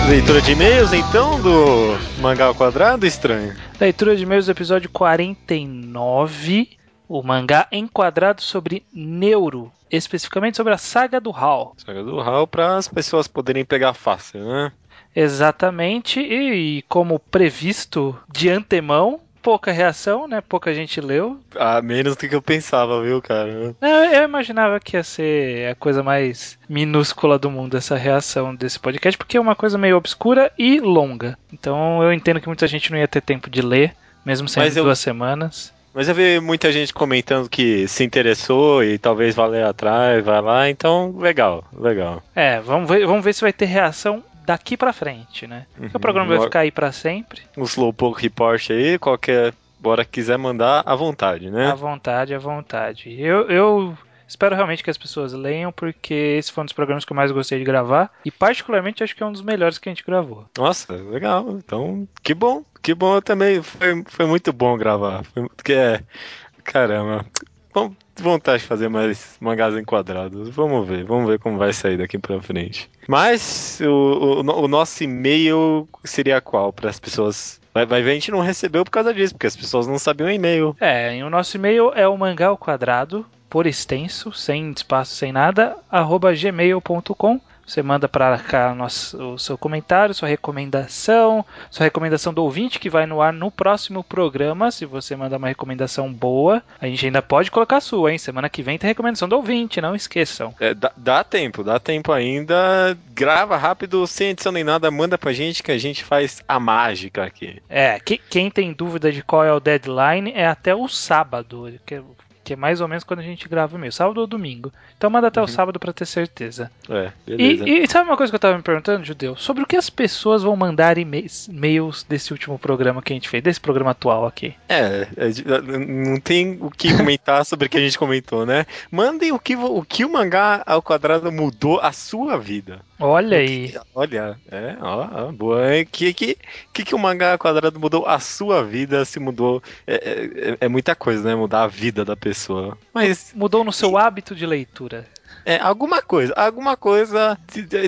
Leitura de e-mails, então, do Mangá ao Quadrado Estranho. Leitura de e-mails, episódio 49. O mangá enquadrado sobre Neuro, especificamente sobre a saga do Hal. Saga do Hal para as pessoas poderem pegar fácil, né? Exatamente, e como previsto de antemão, pouca reação, né? Pouca gente leu. Ah, menos do que eu pensava, viu, cara? Não, eu imaginava que ia ser a coisa mais minúscula do mundo essa reação desse podcast, porque é uma coisa meio obscura e longa. Então eu entendo que muita gente não ia ter tempo de ler, mesmo sendo Mas eu- duas semanas. Mas eu vi muita gente comentando que se interessou e talvez vá ler atrás, vai lá, então legal, legal. É, vamos ver, vamos ver se vai ter reação daqui pra frente, né? Porque o programa vai Uhum. ficar aí pra sempre. Um Slowpoke Report aí, qualquer hora quiser mandar, à vontade, né? À vontade, à vontade. Eu, eu Espero realmente que as pessoas leiam, porque esse foi um dos programas que eu mais gostei de gravar. E particularmente acho que é um dos melhores que a gente gravou. Nossa, legal. Então, que bom. Que bom também. Foi, foi muito bom gravar. Foi, porque é. Caramba. Vamos vontade de fazer mais mangás enquadrados. Vamos ver, vamos ver como vai sair daqui pra frente. Mas o, o, o nosso e-mail seria qual para as pessoas? Vai, vai ver, a gente não recebeu por causa disso, porque as pessoas não sabiam e-mail. É, o nosso e-mail é o mangá ao quadrado, por extenso, sem espaço, sem nada, arroba gmail.com. Você manda para cá nosso, o seu comentário, sua recomendação, sua recomendação do ouvinte que vai no ar no próximo programa. Se você mandar uma recomendação boa, a gente ainda pode colocar a sua, hein? Semana que vem tem recomendação do ouvinte, não esqueçam. É, dá, dá tempo, dá tempo ainda. Grava rápido, sem edição nem nada, manda pra gente que a gente faz a mágica aqui. É, que- quem tem dúvida de qual é o deadline é até o sábado, que, que é mais ou menos quando a gente grava o e-mail, sábado ou domingo. Então manda até o sábado para ter certeza. É, beleza. E, e sabe uma coisa que eu tava me perguntando, Judeu? Sobre o que as pessoas vão mandar e-mails desse último programa que a gente fez, desse programa atual aqui. É, é não tem o que comentar sobre o que a gente comentou, né? Mandem o que, o que o mangá ao quadrado mudou a sua vida. Olha aí. Olha, é, ó, boa. O que, que, que, que o mangá quadrado mudou a sua vida? Se mudou. É, é- é muita coisa, né? Mudar a vida da pessoa. Mas Mudou no seu hábito de leitura. É, alguma coisa, alguma coisa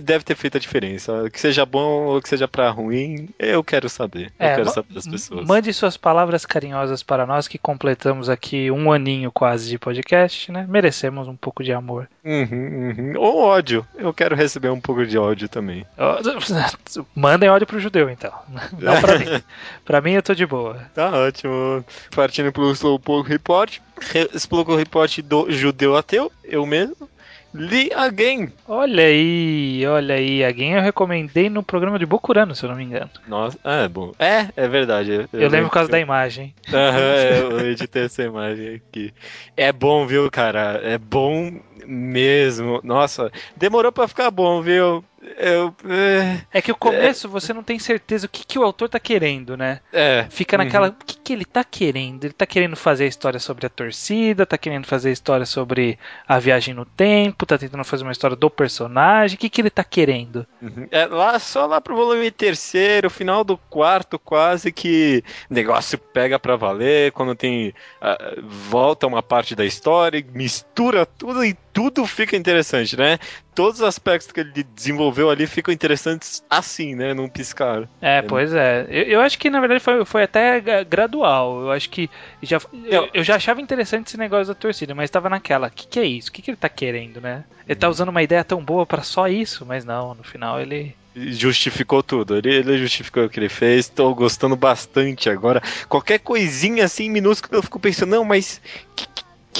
deve ter feito a diferença. Que seja bom ou que seja pra ruim, eu quero saber. Eu É, quero ma- saber das pessoas. Mande suas palavras carinhosas para nós que completamos aqui um aninho quase de podcast, né? Merecemos um pouco de amor. Uhum, uhum. Ou ódio. Eu quero receber um pouco de ódio também. Mandem ódio pro judeu, então. Não pra mim. Pra mim eu tô de boa. Tá ótimo. Partindo pro Slowpoke Report. Re- Slowpoke Report do Judeu Ateu, eu mesmo. Li Again. Olha aí, olha aí. Alguém eu recomendei no programa de Bokurano, se eu não me engano. Nossa, é bom. É, é verdade. Eu, lembro por causa da imagem. Aham, é, eu editei essa imagem aqui. É bom, viu, cara? É bom mesmo. Nossa, demorou pra ficar bom, viu? Eu. É. É que o começo você não tem certeza o que, que o autor tá querendo, né? é. Fica naquela. O que, que ele tá querendo? Ele tá querendo fazer a história sobre a torcida, tá querendo fazer a história sobre a viagem no tempo, tá tentando fazer uma história do personagem. O que, que ele tá querendo? Uhum. É lá, só lá pro volume terceiro, final do quarto, quase que o negócio pega pra valer, quando tem. ah, volta uma parte da história, mistura tudo e tudo fica interessante, né? Todos os aspectos que ele desenvolveu ali ficam interessantes assim, né? Num piscar. É, pois é. Eu, eu acho que na verdade foi, foi até gra- gradual. Eu acho que já, eu, eu já achava interessante esse negócio da torcida, mas tava naquela. O que, que é isso? O que, que ele tá querendo, né? Ele tá usando uma ideia tão boa pra só isso, mas não, no final ele. Justificou tudo. Ele, ele justificou o que ele fez. Tô gostando bastante agora. Qualquer coisinha assim minúscula eu fico pensando, não, mas. Que,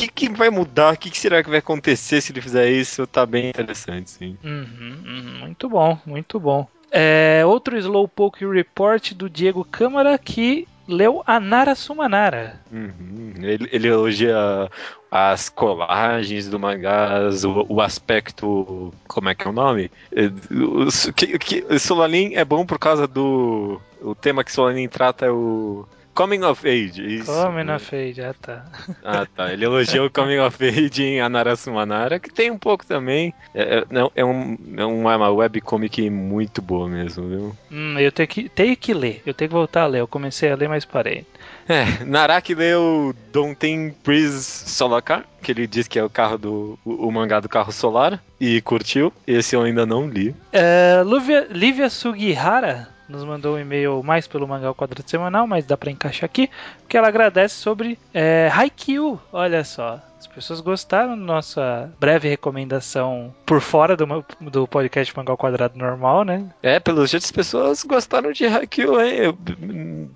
que, que vai mudar? O que, que será que vai acontecer se ele fizer isso? Tá bem interessante, sim. Uhum, uhum, muito bom, muito bom. É, outro Slowpoke Report do Diego Câmara que leu Anara Sumanara. Uhum. Ele, ele elogia as colagens do mangás, o, o aspecto. Como é que é o nome? É, o- o- que, que, Solanin é bom por causa do. O tema que Solanin trata é o. Coming of Age. Isso. Coming of Age, ah tá. Ah, tá. Ele elogiou o Coming of Age em Anara Sumanara, que tem um pouco também. É, é, não, é, um, é uma, uma webcomic muito boa mesmo, viu? Hum, eu tenho que, tenho que ler, eu tenho que voltar a ler. Eu comecei a ler, mas parei. É, Naraki leu Don't Breeze Solar Car, que ele diz que é o carro do. o, o mangá do carro solar, e curtiu. Esse eu ainda não li. É, Luvia- Lívia Sugihara nos mandou um e-mail mais pelo mangá ao quadrado semanal, mas dá pra encaixar aqui, porque ela agradece sobre é, Haikyuu. Olha só, as pessoas gostaram da nossa breve recomendação por fora do, do podcast Mangá ao Quadrado normal, né? É, pelo jeito as pessoas gostaram de Haikyuu, hein?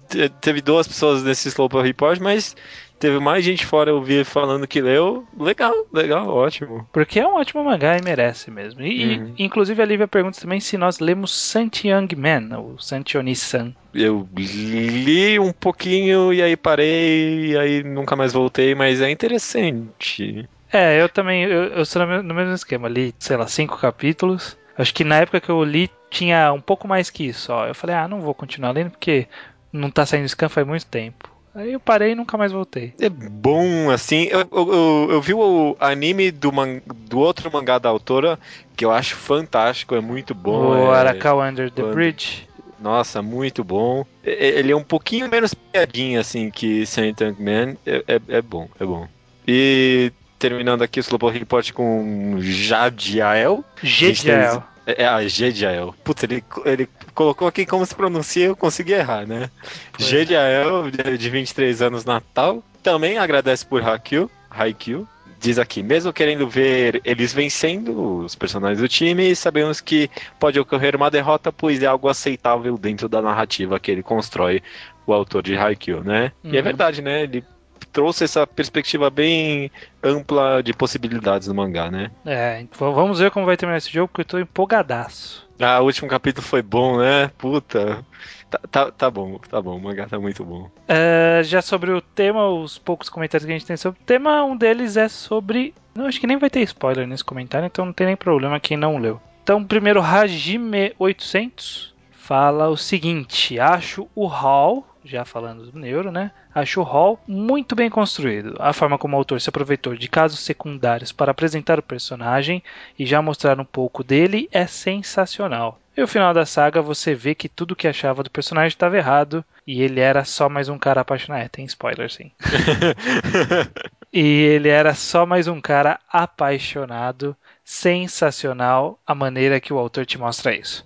Te- teve duas pessoas nesse Slowpoke Report, mas teve mais gente fora eu vi falando que leu. Legal, legal, ótimo. Porque é um ótimo mangá e merece mesmo. E, Uhum. inclusive a Lívia pergunta também se nós lemos Sant Young Man, ou Santioni-san. Eu li um pouquinho e aí parei, e aí nunca mais voltei, mas é interessante. É, eu também, eu, eu sou no mesmo esquema, li, sei lá, cinco capítulos. Acho que na época que eu li tinha um pouco mais que isso, ó. Eu falei, ah, não vou continuar lendo porque não tá saindo scan faz muito tempo. Aí eu parei e nunca mais voltei. É bom, assim. Eu, eu, eu, eu vi o anime do, man, do outro mangá da autora, que eu acho fantástico, é muito bom. o é... Arakawa Under the Bridge. Nossa, muito bom. Ele é um pouquinho menos piadinho, assim, que Saint Man. É, é, é bom, é bom. E terminando aqui o Slowpoke Report com Jadiael. Gediel. É, é a Jediael. Putz, ele, ele colocou aqui como se pronuncia, eu consegui errar, né? Pois é. Jediael, de de 23 anos, Natal. Também agradece por Haikyuu. Haikyuu. Diz aqui, mesmo querendo ver eles vencendo os personagens do time, sabemos que pode ocorrer uma derrota, pois é algo aceitável dentro da narrativa que ele constrói, o autor de Haikyuu, né? E é Uhum. verdade, né? Ele trouxe essa perspectiva bem ampla de possibilidades no mangá, né? É, vamos ver como vai terminar esse jogo, porque eu tô empolgadaço. Ah, o último capítulo foi bom, né? Puta. Tá, tá, tá bom, tá bom. O mangá tá muito bom. É, já sobre o tema, os poucos comentários que a gente tem sobre o tema, um deles é sobre. Não, acho que nem vai ter spoiler nesse comentário, então não tem nem problema quem não leu. Então, primeiro, Hajime800 fala o seguinte: acho o Hall, já falando do Neuro, né? Acho o Hall muito bem construído. A forma como o autor se aproveitou de casos secundários para apresentar o personagem e já mostrar um pouco dele é sensacional. E o final da saga você vê que tudo que achava do personagem estava errado e ele era só mais um cara apaixonado. É, tem spoiler sim. E ele era só mais um cara apaixonado. Sensacional a maneira que o autor te mostra isso.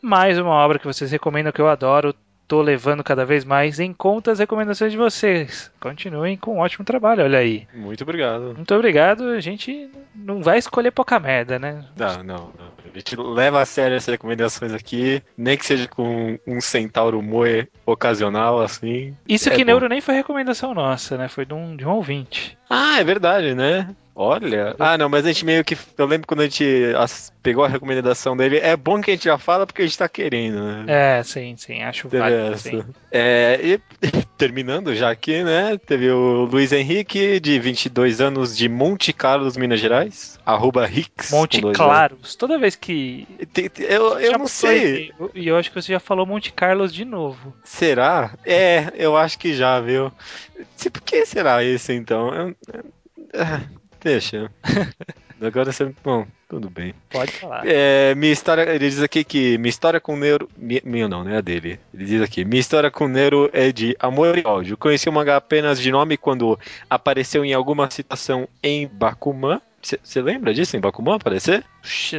Mais uma obra que vocês recomendam que eu adoro. Tô levando cada vez mais em conta as recomendações de vocês. Continuem com um ótimo trabalho, olha aí. muito obrigado. Muito obrigado. A gente não vai escolher pouca merda, né? Não, não, não. A gente leva a sério essas recomendações aqui, nem que seja com um centauro moe ocasional, assim. Isso É que bom. Neuro nem foi recomendação nossa, né? Foi de um, de um ouvinte. Ah, é verdade, né? Olha. Ah, não, mas a gente meio que. Eu lembro quando a gente pegou a recomendação dele. É bom que a gente já fala porque a gente tá querendo, né? É, sim, sim. Acho válido, sim. É, e terminando já aqui, né? Teve o Luiz Henrique, de 22 anos, de Monte Carlos, Minas Gerais. Arroba Rix. Monte Claros. Toda vez que L's. Tem- tem- Eu, eu não sei. E eu acho que você já falou Monte Carlos de novo. Será? É, eu acho que já, viu? Por que será esse então? Eu- eu- ah, deixa. Agora você. Bom, tudo bem. Pode falar. É, minha história, ele diz aqui que minha história com o Neuro. mi- Minha não, né? A dele. Ele diz aqui: minha história com o Neuro é de amor e ódio. Conheci o mangá apenas de nome quando apareceu em alguma situação em Bakuman. Você lembra disso em Bakuman aparecer?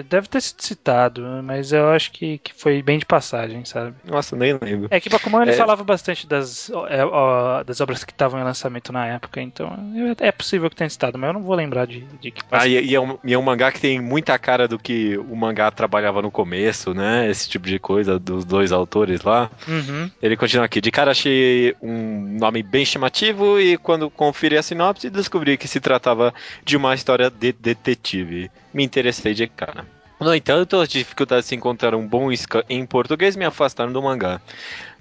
Deve ter sido citado, mas eu acho que, que foi bem de passagem, sabe? Nossa, nem lembro. É que Bakuman ele É. falava bastante das, é, ó, das obras que estavam em lançamento na época, então é possível que tenha citado, mas eu não vou lembrar de, de que Ah, e, e é um, e é um mangá que tem muita cara do que o mangá trabalhava no começo, né? Esse tipo de coisa dos dois autores lá. Uhum. Ele continua aqui. De cara achei um nome bem chamativo e quando conferi a sinopse descobri que se tratava de uma história de detetive. Me interessei de cara. No entanto, as dificuldades de encontrar um bom isca em português me afastaram do mangá.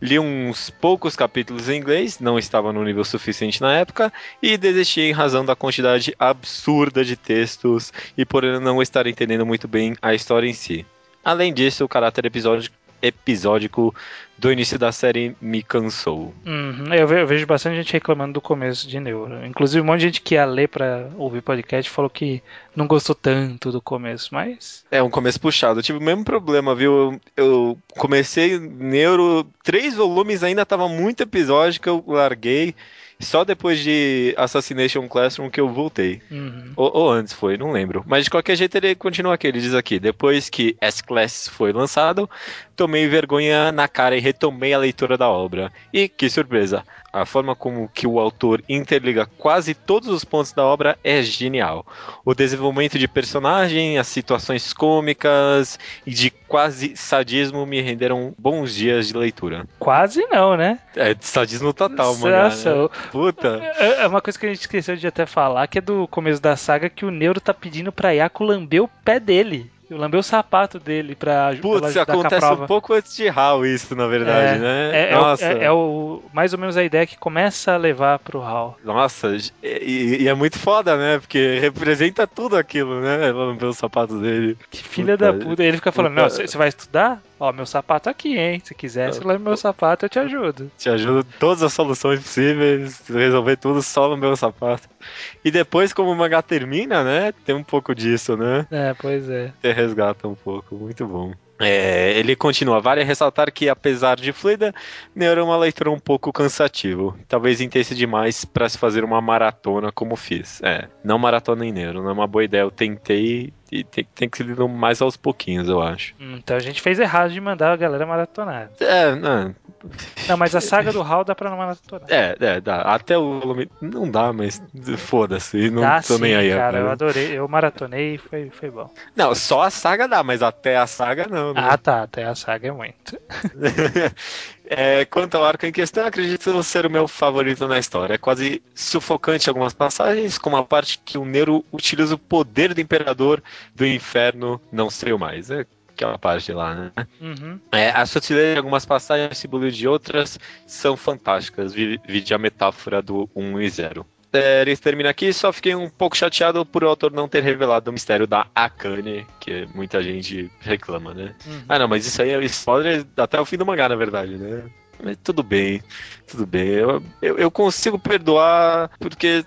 Li uns poucos capítulos em inglês, não estava no nível suficiente na época, e desisti em razão da quantidade absurda de textos e por não estar entendendo muito bem a história em si. Além disso, o caráter episódico, episódico do início da série me cansou. Uhum. Eu, ve- eu vejo bastante gente reclamando do começo de Neuro. Inclusive, um monte de gente que ia ler pra ouvir podcast falou que não gostou tanto do começo, mas. É um começo puxado. Eu tive o mesmo problema, viu? Eu, eu comecei Neuro, três volumes, ainda tava muito episódico, eu larguei. Só depois de Assassination Classroom que eu voltei. Uhum. Ou, ou antes foi, não lembro. Mas de qualquer jeito ele continua aqui. Ele diz aqui: depois que S-Class foi lançado, tomei vergonha na cara e retomei a leitura da obra. E que surpresa! A forma como que o autor interliga quase todos os pontos da obra é genial. O desenvolvimento de personagem, as situações cômicas e de quase sadismo me renderam bons dias de leitura. Quase não, né? É de sadismo total, mano. Nossa, Puta. É é uma coisa que a gente esqueceu de até falar, que é do começo da saga, que o Neuro tá pedindo pra Yaku lamber o pé dele. Lamber o sapato dele pra Putz, ajudar com a acontece prova. um pouco antes de Hal isso, na verdade, né? É, é o- Nossa. é- é o, mais ou menos a ideia que começa a levar pro Hal. Nossa, e, e é muito foda, né? Porque representa tudo aquilo, né? Lamber os sapatos dele. Que filha Puta, da puta. Ele fica falando, puta. não, você vai estudar? Ó, meu sapato aqui, hein? Se quiser, você leva meu sapato, eu te ajudo. Te ajuda em todas as soluções possíveis, resolver tudo só no meu sapato. E depois, como o mangá termina, né? Tem um pouco disso, né? É, pois é. Você resgata um pouco, muito bom. É, ele continua, vale ressaltar que apesar de fluida, Nero é uma leitura um pouco cansativo. Talvez intense demais para se fazer uma maratona como fiz. É, não maratona em Nero, não é uma boa ideia. Eu tentei e tem, tem que indo mais aos pouquinhos, eu acho. Hum, Então a gente fez errado de mandar a galera maratonar. É, não, Não, mas a saga do Hal dá pra não maratonar. é, é, dá. Até o volume. Não dá, mas foda-se, não dá tô sim, nem aí cara. Eu agora. adorei. Eu maratonei e foi, foi bom. Não, só a saga dá, mas até a saga não. né? Ah, tá. Até a saga é muito. É, quanto ao arco em questão, acredito ser o meu favorito na história. É quase sufocante algumas passagens, como a parte que o Nero utiliza o poder do Imperador do Inferno, não sei o mais. É aquela parte lá, né? Uhum. É, a sutileza de algumas passagens, símbolo de outras, são fantásticas. Vi- Vide a metáfora do 1 e 0. É, ele termina aqui, só fiquei um pouco chateado por o autor não ter revelado o mistério da Akane, que muita gente reclama, né? Uhum. Ah, não, mas isso aí é spoiler até o fim do mangá, na verdade, né? Mas tudo bem, tudo bem. Eu, eu, eu consigo perdoar porque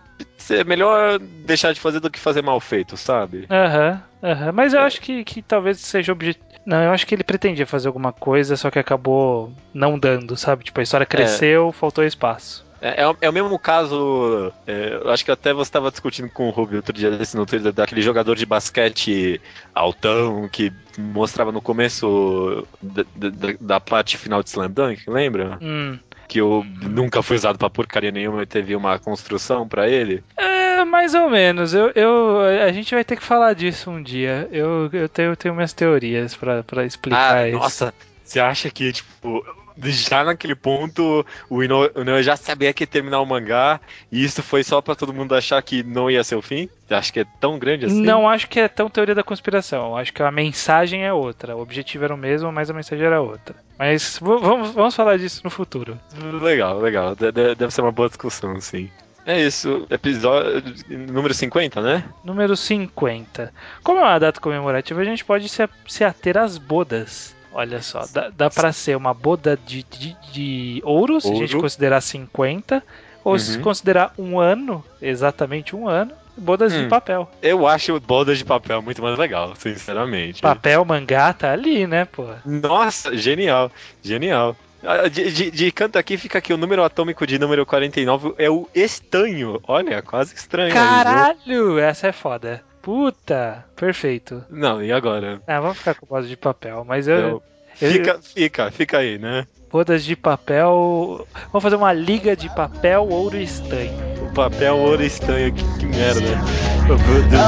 é melhor deixar de fazer do que fazer mal feito, sabe? Aham, aham. Mas eu É. acho que, que talvez seja objetivo. Não, eu acho que ele pretendia fazer alguma coisa, só que acabou não dando, sabe? Tipo, a história cresceu, faltou espaço. É, é, o- é o mesmo caso. é, eu acho que até você estava discutindo com o Rubio outro dia desse no Twitter, daquele jogador de basquete altão que mostrava no começo da, da- da parte final de Slam Dunk, lembra? Hum. Que o, nunca foi usado pra porcaria nenhuma e teve uma construção pra ele. É, mais ou menos. Eu, eu, a gente vai ter que falar disso um dia. Eu, eu, tenho, eu tenho minhas teorias pra, pra explicar Ah, isso. nossa, você acha que, tipo, já naquele ponto o Ino, o Inoue já sabia que ia terminar o mangá e isso foi só pra todo mundo achar que não ia ser o fim? Acha que é tão grande assim? Não acho que é tão teoria da conspiração. Acho que a mensagem é outra. O objetivo era o mesmo, mas a mensagem era outra. Mas vamos, vamos falar disso no futuro. Legal, legal. De- de- Deve ser uma boa discussão, sim. É isso, episódio número 50, né? Número 50. Como é uma data comemorativa, a gente pode se, se ater às bodas. Olha só, dá, dá para ser uma boda de, de, de ouro, se a gente Ouro. considerar 50, ou se Uhum. considerar um ano, exatamente um ano, bodas de Hum. papel. Eu acho bodas de papel muito mais legal, sinceramente. Papel, mangá, tá ali, né, pô? Nossa, genial, genial. Ah, De, de, de canto aqui fica aqui o número atômico de número 49 é o estanho. Olha, quase estranho. aí? Caralho, essa é foda. Puta, perfeito. Não, e agora? Ah, vamos ficar com bodas de papel, mas eu, Eu- eu- Fica, fica, fica aí, né? bodas de papel. Vamos fazer uma liga de papel, ouro e estanho. O papel ouro estanho, que, que merda.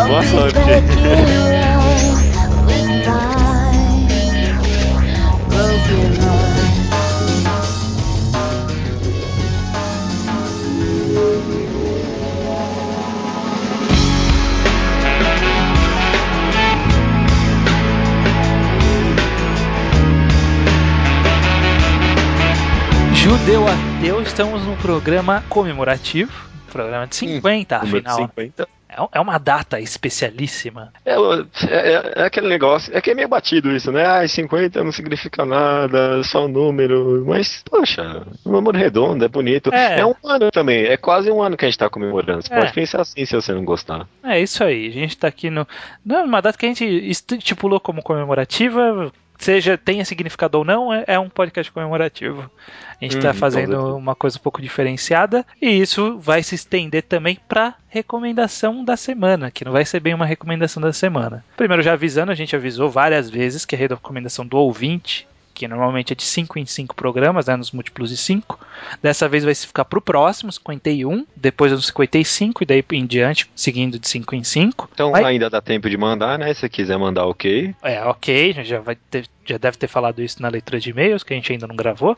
Boa sorte. Judeu Ateu, estamos num programa comemorativo. Programa de 50, Número afinal. 50. É é uma data especialíssima. É, o- é- é aquele negócio, é que é meio batido isso, né? Ah, 50 não significa nada, só um número. Mas, poxa, um número redondo, é bonito. É. É, um ano também, é quase um ano que a gente tá comemorando. Você É. pode pensar assim se você não gostar. É isso aí. A gente tá aqui no. Numa data que a gente estipulou como comemorativa. Seja tenha significado ou não, é, é um podcast comemorativo. A gente tá Uhum, fazendo uma coisa um pouco diferenciada. E isso vai se estender também pra recomendação da semana, que não vai ser bem uma recomendação da semana. Primeiro, já avisando, a gente avisou várias vezes que a recomendação do ouvinte, que normalmente é de 5 em 5 programas, né, nos múltiplos de 5. Dessa vez vai se ficar pro próximo, 51, depois no 55 e daí em diante, seguindo de 5 em 5. Então Vai- ainda dá tempo de mandar, né? Se quiser mandar, ok. É, ok, a gente já vai ter, já deve ter falado isso na leitura de e-mails, que a gente ainda não gravou.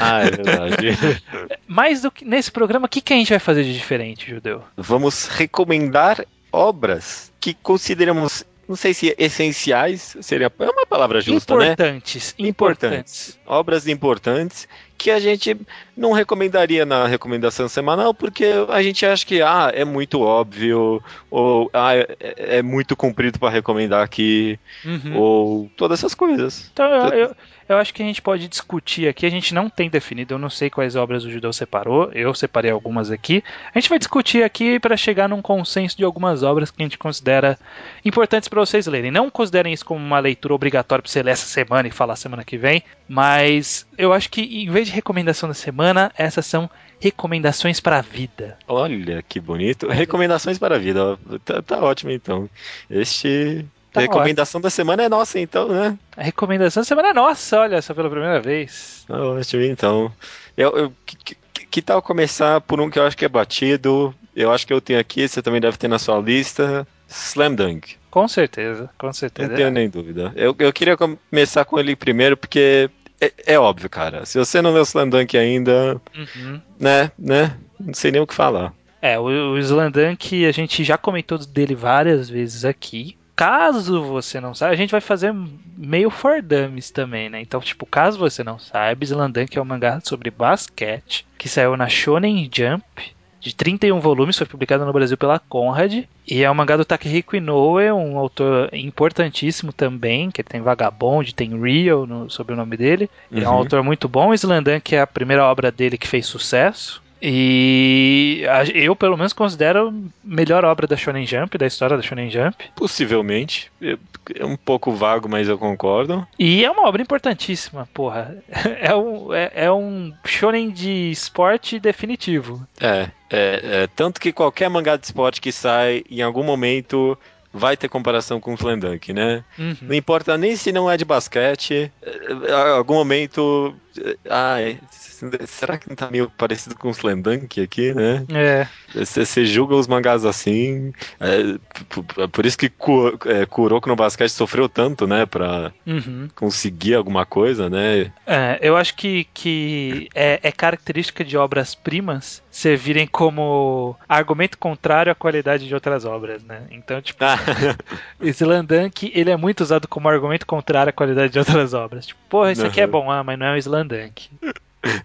Ah, é verdade. Mais do que nesse programa, o que, que a gente vai fazer de diferente, Judeu? Vamos recomendar obras que consideramos, não sei se essenciais, seria é uma palavra justa, né? importantes, Importantes. Obras importantes que a gente não recomendaria na recomendação semanal, porque a gente acha que ah, é muito óbvio, ou ah, é, é muito comprido para recomendar aqui, Uhum. ou todas essas coisas. Então eu, eu, eu acho que a gente pode discutir aqui. A gente não tem definido, eu não sei quais obras o Judeu separou. Eu separei algumas aqui. A gente vai discutir aqui para chegar num consenso de algumas obras que a gente considera importantes para vocês lerem. Não considerem isso como uma leitura obrigatória para você ler essa semana e falar semana que vem, mas eu acho que em vez de recomendação da semana, essas são recomendações para a vida. Olha que bonito. Recomendações para a vida. Tá, tá ótimo então. Este. Tá a recomendação da semana é nossa, então, né? A recomendação da semana é nossa, olha só pela primeira vez. Tá ótimo, então. Eu, eu- que, que- que tal começar por um que eu acho que é batido? Eu acho que eu tenho aqui, você também deve ter na sua lista. Slam Dunk. Com certeza, com Não certeza. tenho nem dúvida. Eu, eu queria começar com ele primeiro, porque é, é óbvio, cara. Se você não leu Slam Dunk ainda, Uhum. né, né? Não sei nem o que falar. É, o, o Slandunk a gente já comentou dele várias vezes aqui. Caso você não saiba, a gente vai fazer meio for dummies também, né? Então, tipo, caso você não saiba, Slandunk é um mangá sobre basquete que saiu na Shonen Jump de 31 volumes, foi publicado no Brasil pela Conrad. E é um mangá do Takehiko Inoue, um autor importantíssimo também, que tem Vagabond, tem Real no, sobre o nome dele. Ele é um Uhum. autor muito bom. Slandunk é a primeira obra dele que fez sucesso. E eu, pelo menos, considero a melhor obra da Shonen Jump, da história da Shonen Jump. Possivelmente. Eu- É um pouco vago, mas eu concordo. E é uma obra importantíssima, porra. É um, é, é um shonen de esporte definitivo. É, é, é, tanto que qualquer mangá de esporte que sai, em algum momento, vai ter comparação com o Slam Dunk, né? Uhum. Não importa nem se não é de basquete, é, em algum momento. É, Ah, é, será que não tá meio parecido com o Slam Dunk aqui, né? É, Você, julga os mangás assim. é, p- p- por isso que é, Kuroko no basquete sofreu tanto, né? Pra uhum. conseguir alguma coisa, né? É, eu acho que, que é, é característica de obras-primas servirem como argumento contrário à qualidade de outras obras, né? Então, tipo, Ah, Slandunk, ele é muito usado como argumento contrário à qualidade de outras obras. Tipo, porra, isso aqui é Aham. bom, ah, mas não é o Slandunk.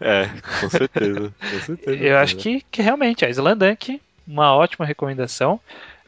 É, com certeza. Com certeza. Eu acho que, que realmente, a Slandunk, uma ótima recomendação.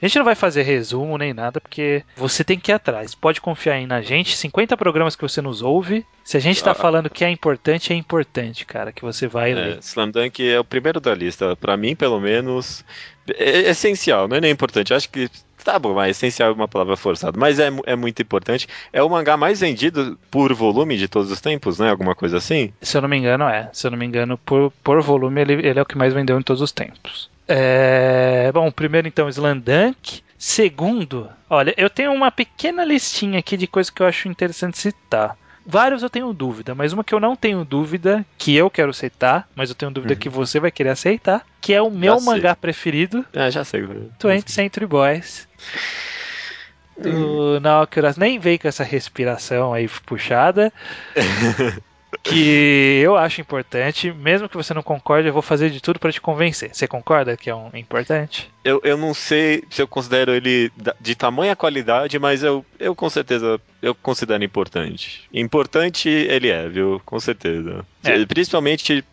A gente não vai fazer resumo nem nada, porque você tem que ir atrás. Pode confiar aí na gente. 50 programas que você nos ouve. Se a gente tá Ah. falando que é importante, é importante, cara, que você vai ler. É, Slam Dunk é o primeiro da lista. Pra mim, pelo menos, é é essencial, não é nem importante. Acho que tá bom, mas essencial é uma palavra forçada, mas é, é muito importante. É o mangá mais vendido por volume de todos os tempos, né? Alguma coisa assim? Se eu não me engano, é. Se eu não me engano, por, por volume, ele, ele é o que mais vendeu em todos os tempos. É, bom, primeiro então, Slandunk. Segundo, olha, eu tenho uma pequena listinha aqui de coisas que eu acho interessante citar. Vários eu tenho dúvida, mas uma que eu não tenho dúvida, que eu quero citar, mas eu tenho dúvida Uhum. que você vai querer aceitar, que é o meu sei. mangá preferido, É, já sei. 20th Century Boys. Do Naoki Urasawa. Nem veio com essa respiração aí puxada. que eu acho importante, mesmo que você não concorde, eu vou fazer de tudo para te convencer. Você concorda que é um é importante? Eu, eu não sei se eu considero ele de tamanha qualidade, mas eu, eu com certeza eu considero importante. Importante ele é, viu? Com certeza. É. Principalmente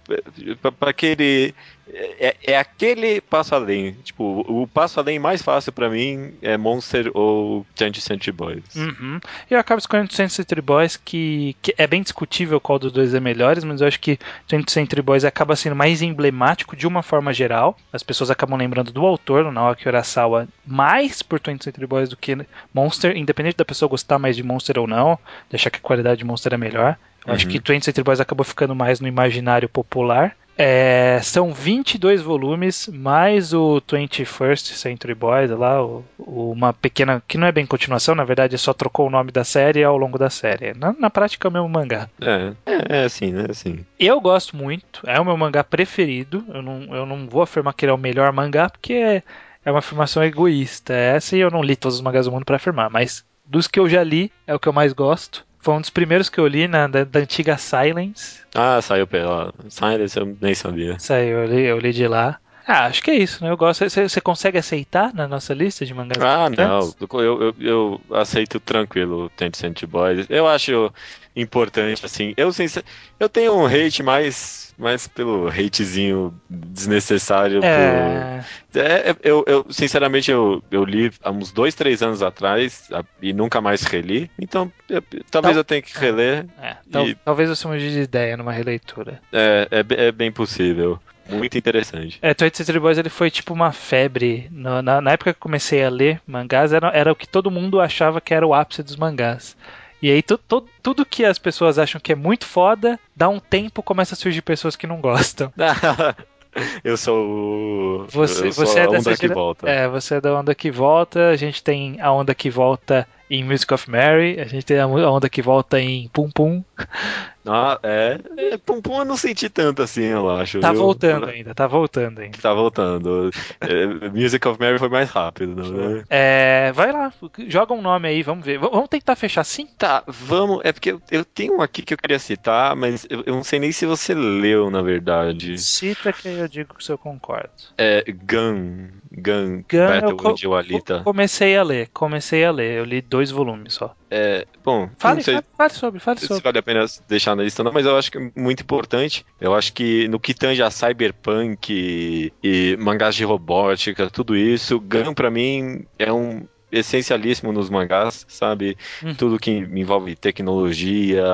para aquele. É, é aquele passo além. Tipo, o passo além mais fácil pra mim é Monster ou 20th Century Boys. Uhum. E eu acabo escolhendo 20th Century Boys, que, que é bem discutível qual dos dois é melhores, mas eu acho que 20th Century Boys acaba sendo mais emblemático de uma forma geral. As pessoas acabam lembrando do autor, o Naoki Urasawa, mais por 20th Century Boys do que Monster, independente da pessoa gostar mais de Monster ou não, de achar que a qualidade de Monster é melhor. Eu acho Uhum. que 20th Century Boys acabou ficando mais no imaginário popular. É, são 22 volumes, mais o 21st Century Boys, lá, o- o- uma pequena. que não é bem continuação, na verdade, só trocou o nome da série ao longo da série. Na, na prática é o mesmo mangá. É, é, é assim, né? Assim. Eu gosto muito, é o meu mangá preferido. Eu não, eu não vou afirmar que ele é o melhor mangá, porque é, é uma afirmação egoísta. Essa e eu não li todos os mangás do mundo pra afirmar, mas dos que eu já li, é o que eu mais gosto. Foi um dos primeiros que eu li na, da, da antiga Silence. Ah, saiu pela Silence, eu nem sabia. Saiu, eu li, eu li de lá. Ah, acho que é isso, né? Eu gosto. Você, você consegue aceitar na nossa lista de mangás Ah, não. Eu, eu, eu aceito tranquilo o Tencent Boys. Eu acho importante, assim. Eu, sincer... eu tenho um hate mais, mais pelo hatezinho desnecessário. É. Por... É, eu, eu, sinceramente, eu, eu li há uns dois, três anos atrás e nunca mais reli. Então, eu- talvez Tal- eu tenha que reler. é, E- Talvez você mude de ideia numa releitura. É, é, é bem possível. Muito interessante. É, Toy Story Boys ele foi tipo uma febre. No- na, na época que eu comecei a ler mangás, era, era o que todo mundo achava que era o ápice dos mangás. E aí tu- tu- tudo que as pessoas acham que é muito foda, dá um tempo começa a surgir pessoas que não gostam. eu sou o. Você, sou você é a dessa onda que volta. É, você é da onda que volta. A gente tem a onda que volta em Music of Mary. A gente tem a onda que volta em Pum Pum. Ah, é. é. Pum Pum eu não senti tanto assim, eu acho. Tá viu? voltando ainda, tá voltando ainda. Tá voltando. É, Music of Mary foi mais rápido, né? É, vai lá, joga um nome aí, vamos ver. V- Vamos tentar fechar sim? Tá, vamos. É porque eu, eu tenho um aqui que eu queria citar, mas eu, eu não sei nem se você leu, na verdade. Cita que eu digo se eu concordo. É Gun. Gun, Gun, eu Battle co- with Alita. Comecei a ler, comecei a ler. Eu li dois volumes só. É, bom, Fale, fale, fale sobre, fale se sobre. vale a pena deixar na lista, não, mas eu acho que é muito importante. Eu acho que no que tange a cyberpunk e, e mangás de robótica, tudo isso, Gun pra mim é um essencialíssimo nos mangás, sabe? Hum. Tudo que envolve tecnologia,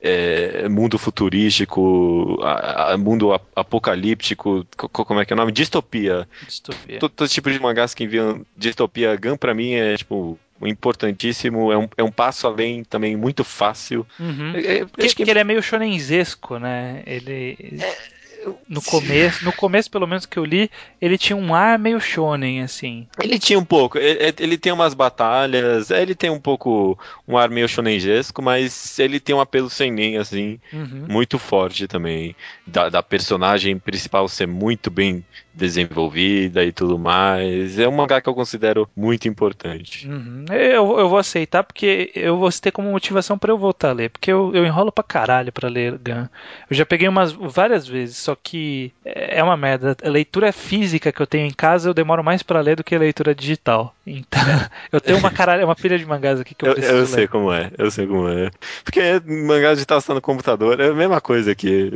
é, mundo futurístico, a- a- mundo ap- apocalíptico, co- co- como é que é o nome? Distopia. Distopia. Todo, todo tipo de mangás que enviam distopia, Gun pra mim é tipo importantíssimo, é um, é um passo além também muito fácil. Uhum. É, é, Porque, que ele é meio shonenzesco, né? Ele. No começo, no começo, pelo menos que eu li, ele tinha um ar meio shonen, assim. ele tinha um pouco, ele, ele tem umas batalhas, ele tem um pouco um ar meio shonenjesco, mas ele tem um apelo sem nem, assim, Uhum. muito forte também, da, da personagem principal ser muito bem desenvolvida e tudo mais. É um mangá que eu considero muito importante. Uhum. Eu, eu vou aceitar porque eu vou ter como motivação pra eu voltar a ler. Porque eu, eu enrolo pra caralho pra ler Gun. Eu já peguei umas várias vezes, só que é uma merda. A leitura física que eu tenho em casa eu demoro mais pra ler do que a leitura digital. Então, eu tenho uma caralho, uma pilha de mangás aqui que eu, Eu, preciso eu ler. sei como é, eu sei como é. Porque mangá digital está no computador, é a mesma coisa aqui.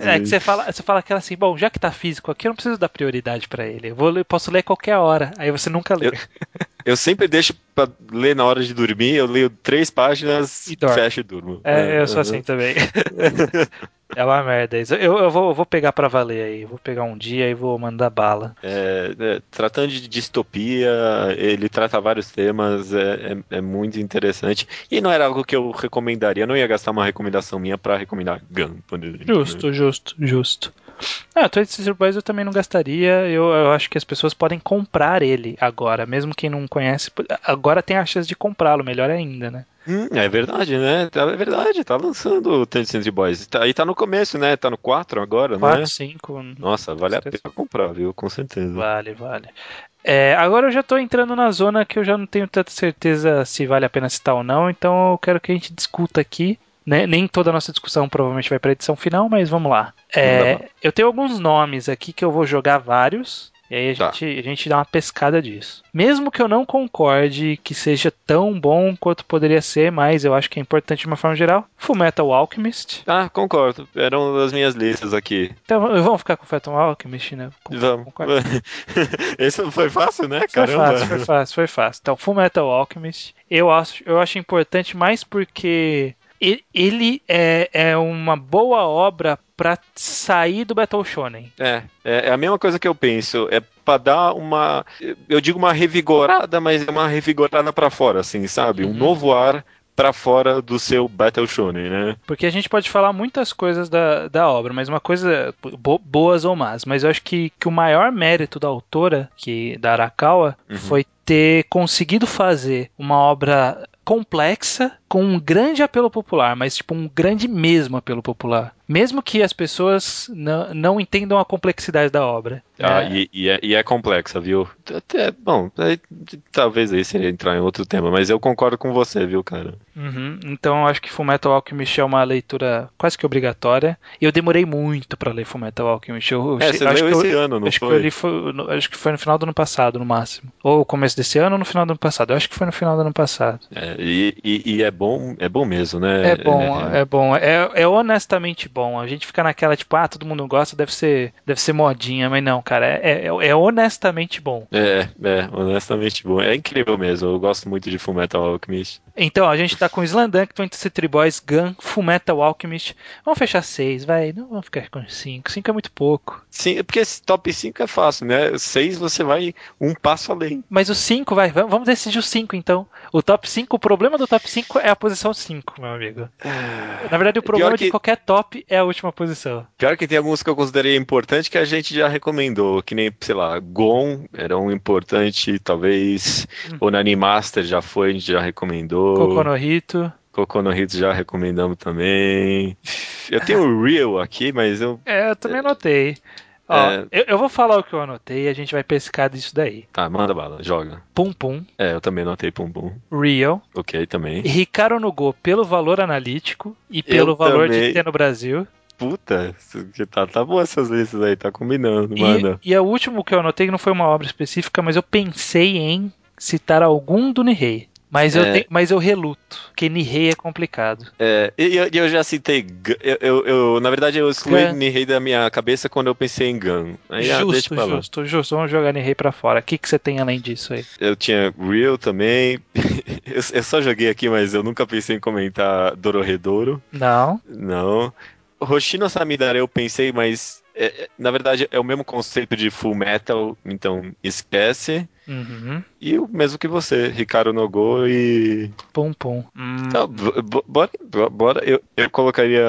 É que você fala, você fala aquela assim, bom, já que tá físico aqui, eu não preciso dar prioridade pra ele. Eu vou posso ler qualquer hora. Aí você nunca lê. Eu- Eu sempre deixo pra ler na hora de dormir, eu leio três páginas, E fecho e durmo. É, eu sou uhum. assim também. é uma merda isso. Eu, eu, vou, eu vou pegar pra valer aí. Vou pegar um dia e vou mandar bala. É, é, tratando de distopia, ele trata vários temas, é, é, é muito interessante. E não era algo que eu recomendaria, eu não ia gastar uma recomendação minha pra recomendar Gun, exemplo. Justo, justo, justo. Ah, Toy Story Boys eu também não gastaria. Eu, eu acho que as pessoas podem comprar ele agora. Mesmo quem não conhece, agora tem a chance de comprá-lo, melhor ainda, né? Hum, é verdade, né? Tá- É verdade, tá lançando o Tencent Boys. Tá, e tá no começo, né? Tá no 4 agora, 4, né? 5. Nossa, vale a pena comprar, viu? Com certeza. Vale, vale. É, agora eu já tô entrando na zona que eu já não tenho tanta certeza se vale a pena citar ou não, então eu quero que a gente discuta aqui. Né? Nem toda a nossa discussão provavelmente vai pra edição final, mas vamos lá. É, eu tenho alguns nomes aqui que eu vou jogar vários. E aí a, Tá. gente, a gente dá uma pescada disso. Mesmo que eu não concorde que seja tão bom quanto poderia ser, mas eu acho que é importante de uma forma geral. Fullmetal Alchemist. Ah, concordo. Era uma das minhas listas aqui. Então vamos ficar com Fullmetal Alchemist, né? Com- Vamos. concordo. Esse foi fácil, né? Foi Caramba. fácil, foi fácil, foi fácil. Então, Full Metal Alchemist, eu acho, eu acho importante mais porque ele é, é uma boa obra pra sair do Battle Shonen. É, é, é a mesma coisa que eu penso. É pra dar uma. Eu digo uma revigorada, mas é uma revigorada pra fora, assim, sabe? Um Uhum. novo ar pra fora do seu Battle Shonen, né? Porque a gente pode falar muitas coisas da, da obra, mas uma coisa bo- boas ou más. Mas eu acho que, que o maior mérito da autora, que da Arakawa, Uhum. foi ter conseguido fazer uma obra complexa com um grande apelo popular, mas tipo um grande mesmo apelo popular. Mesmo que as pessoas não, não entendam a complexidade da obra. Ah, É, e, e é, e é complexa, viu? Até, bom, aí, talvez aí seria entrar em outro tema, mas eu concordo com você, viu, cara? uhum. Então eu acho que Fullmetal Alchemist é uma leitura quase que obrigatória. E eu demorei muito pra ler Fullmetal Alchemist. Eu, É, você acho leu que eu- esse ano, não acho que foi? eu li foi- no- acho que foi no final do ano passado, no máximo. Ou começo desse ano ou no final do ano passado. Eu acho que foi no final do ano passado. É, e, e- e é bom, é bom mesmo, né? É bom, é, bom. É, é honestamente bom. A gente fica naquela, tipo, ah, todo mundo gosta, deve ser, deve ser modinha, mas não, cara, é, é, é honestamente bom. É, é, honestamente bom. É incrível mesmo, eu gosto muito de Fullmetal Alchemist. Então, a gente tá com Slandank, Twenty Century Boys, Gun, Fullmetal Alchemist. Vamos fechar seis, vai. Não vamos ficar com cinco. Cinco é muito pouco. Sim, porque esse top 5 é fácil, né? 6 você vai um passo além. Mas o cinco, vai, vamos decidir o cinco, então. O top 5, o problema do top 5 é a posição 5, meu amigo. Na verdade, o problema Pior de que- qualquer top é a última posição. Pior que tem alguns que eu considerei importante que a gente já recomendou, que nem, sei lá, Gon era um importante, talvez Hum. Onani Master já foi, a gente já recomendou. Kokonohito. Kokono Hits já recomendamos também. Eu tenho o Real aqui, mas eu. É, eu também anotei. Ó, É. eu, eu vou falar o que eu anotei e a gente vai pescar disso daí. Tá, manda bala, joga. Pum Pum, É, eu também anotei Pum Pum. Real, Ok, também. Ricardo no Go pelo valor analítico e pelo Eu valor também. de ter no Brasil. Puta, que tá, tá boa essas listas aí, tá combinando, E, manda. e o último que eu anotei não foi uma obra específica, mas eu pensei em citar algum do Nihei. Mas, eu É. te- mas eu reluto, porque Nihei é complicado. É, e eu, eu já citei. Eu, eu, eu- na verdade, eu excluí Gun. Nihei da minha cabeça quando eu pensei em Gun. Aí, ah, justo, lá. justo, justo. Vamos jogar Nihei pra fora. O que, que você tem além disso aí? Eu tinha Real também. eu, eu só joguei aqui, mas eu nunca pensei em comentar Dororedoro. Não. Não. Hoshino Samidare eu pensei, mas é, é, na verdade é o mesmo conceito de Full Metal, então esquece. Uhum. E o mesmo que você, Ricardo Nogo e. Pum Pum. Hum, Tá, b- bora, bora. Eu, eu colocaria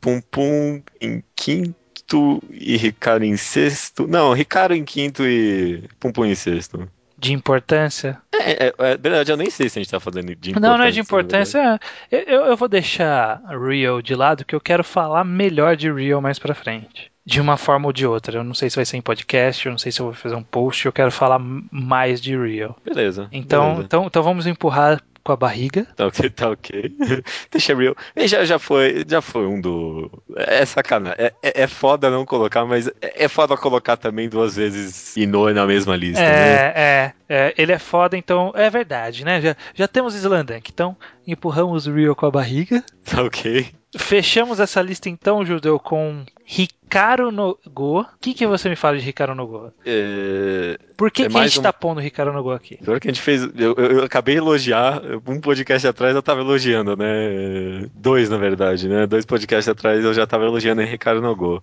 Pum Pum em quinto e Ricardo em sexto. Não, Ricardo em quinto e Pum Pum em sexto. de importância? É, é, é verdade, eu nem sei se a gente tá falando de importância. Não, não é de importância. Eu, eu- eu vou deixar Real de lado, que eu quero falar melhor de Real mais pra frente. De uma forma ou de outra. Eu não sei se vai ser em podcast, eu não sei se eu vou fazer um post, eu quero falar mais de Real. Beleza. Então, beleza. então, então vamos empurrar com a barriga. Tá ok, tá ok. Deixa real. Já, já foi, já foi um do. É sacanagem. É, é, é foda não colocar, mas é é foda colocar também duas vezes Inoue na mesma lista, né? É, é, é, ele é foda, então é verdade, né? Já, já temos Slandank, então empurramos o Real com a barriga. Tá ok. Fechamos essa lista então, Judeu, com Ricardo no Go. O que, que você me fala de Ricardo no Go? É... Por que, É que a gente um- tá pondo Ricardo no Go aqui? Pior que a gente fez. Eu, eu- acabei de elogiar. Um podcast atrás eu tava elogiando, né? Dois, na verdade, né? Dois podcasts atrás eu já tava elogiando Ricardo Nogo.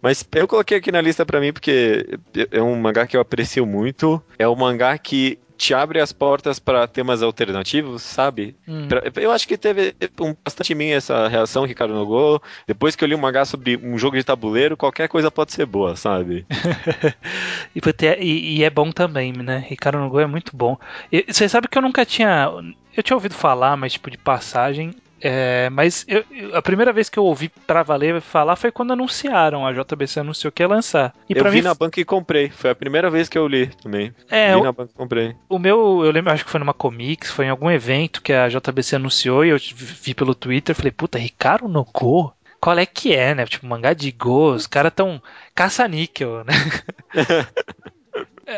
Mas eu coloquei aqui na lista pra mim porque é um mangá que eu aprecio muito. É um mangá que te abre as portas pra temas alternativos, sabe? Hum. Eu acho que teve um, bastante em mim essa reação, Ricardo Nogo. Depois que eu li um mangá sobre um jogo de tabuleiro, qualquer coisa pode ser boa, sabe? E, é- e- é bom também, né? Ricardo no Go é muito bom. E Você sabe que eu nunca tinha. Eu tinha ouvido falar, mas tipo de passagem. É, mas eu- eu- a primeira vez que eu ouvi pra valer falar foi quando anunciaram. A JBC anunciou que ia lançar. E eu vi mim, na banca e comprei. Foi a primeira vez que eu li também. é, vi o, na banca e comprei. o meu, eu lembro, acho que foi numa Comics, foi em algum evento que a JBC anunciou e eu vi pelo Twitter. Falei, puta, Ricardo no Go? Qual é que é, né? Tipo, mangá de Go, os caras tão caça-níquel, né?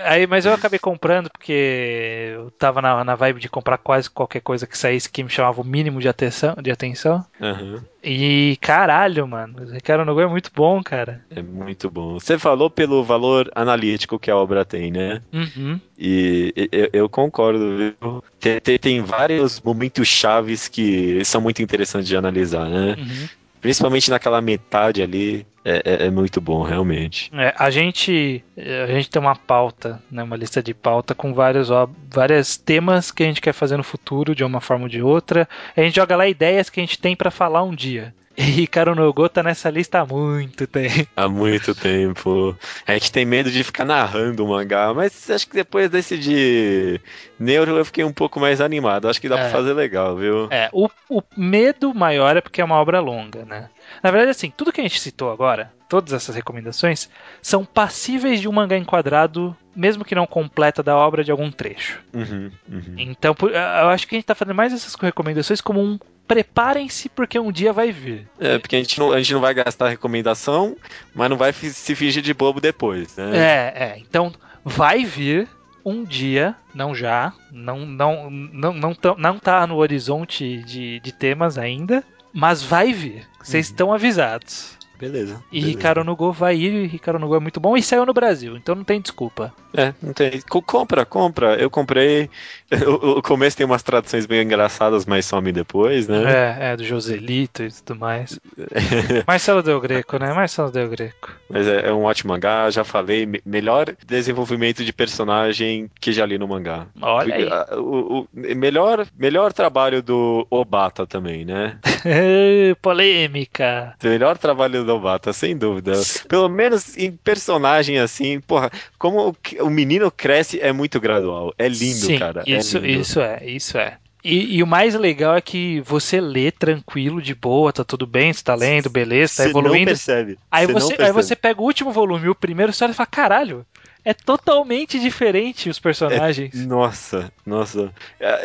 Aí, mas eu acabei comprando porque eu tava na, na vibe de comprar quase qualquer coisa que saísse que me chamava o mínimo de atenção. De atenção. Aham. E caralho, mano, o Ricardo Nogu é muito bom, cara. É muito bom. Você falou pelo valor analítico que a obra tem, né? Uhum. E e- eu, eu concordo, viu? Tem, tem, tem vários momentos chaves que são muito interessantes de analisar, né? uhum. Principalmente naquela metade ali, é, é- é muito bom, realmente. É, a gente a gente tem uma pauta, né, uma lista de pauta com vários ó, vários temas que a gente quer fazer no futuro de uma forma ou de outra. A gente joga lá ideias que a gente tem pra falar um dia. E Ricardo Nogu tá nessa lista há muito tempo. Há muito tempo. A gente tem medo de ficar narrando o mangá, mas acho que depois desse de Neuro eu fiquei um pouco mais animado. Acho que dá É. pra fazer legal, viu? É, o, o medo maior é porque é uma obra longa, né? Na verdade, assim, tudo que a gente citou agora, todas essas recomendações, são passíveis de um mangá enquadrado, mesmo que não completa da obra de algum trecho. Uhum, uhum. Então, por- eu acho que a gente tá fazendo mais essas recomendações como um preparem-se porque um dia vai vir. É, porque a gente, não, a gente não vai gastar recomendação, mas não vai se fingir de bobo depois, né? É, é. Então, vai vir um dia, não já, não não não não, tão- não tá no horizonte de, de temas ainda, mas vai vir. Vocês estão avisados. Beleza. E beleza. Ricardo no Go vai ir, e Ricardo no Go é muito bom e saiu no Brasil, então não tem desculpa. É, não tem. Co- compra, compra. Eu comprei. O, o começo tem umas traduções bem engraçadas, mas some depois, né? É, é, do Joselito e tudo mais. Marcelo Del Greco, né? Marcelo Del Greco. Mas é, é um ótimo mangá, já falei. me- melhor desenvolvimento de personagem que já li no mangá. Olha aí. Ah, O, o- melhor, melhor trabalho do Obata também, né? Polêmica. Melhor trabalho do Obata, sem dúvida. Pelo menos em personagem assim, porra, como o, menino cresce é muito gradual. É lindo, Sim, cara. é Isso, lindo. isso é, isso é. E, e o mais legal é que você lê tranquilo, de boa, tá tudo bem, você tá lendo, beleza, tá Você não evoluindo. percebe. Aí Você não você, aí percebe. você pega o último volume, o primeiro, você olha e fala, caralho, é totalmente diferente os personagens. Nossa, nossa.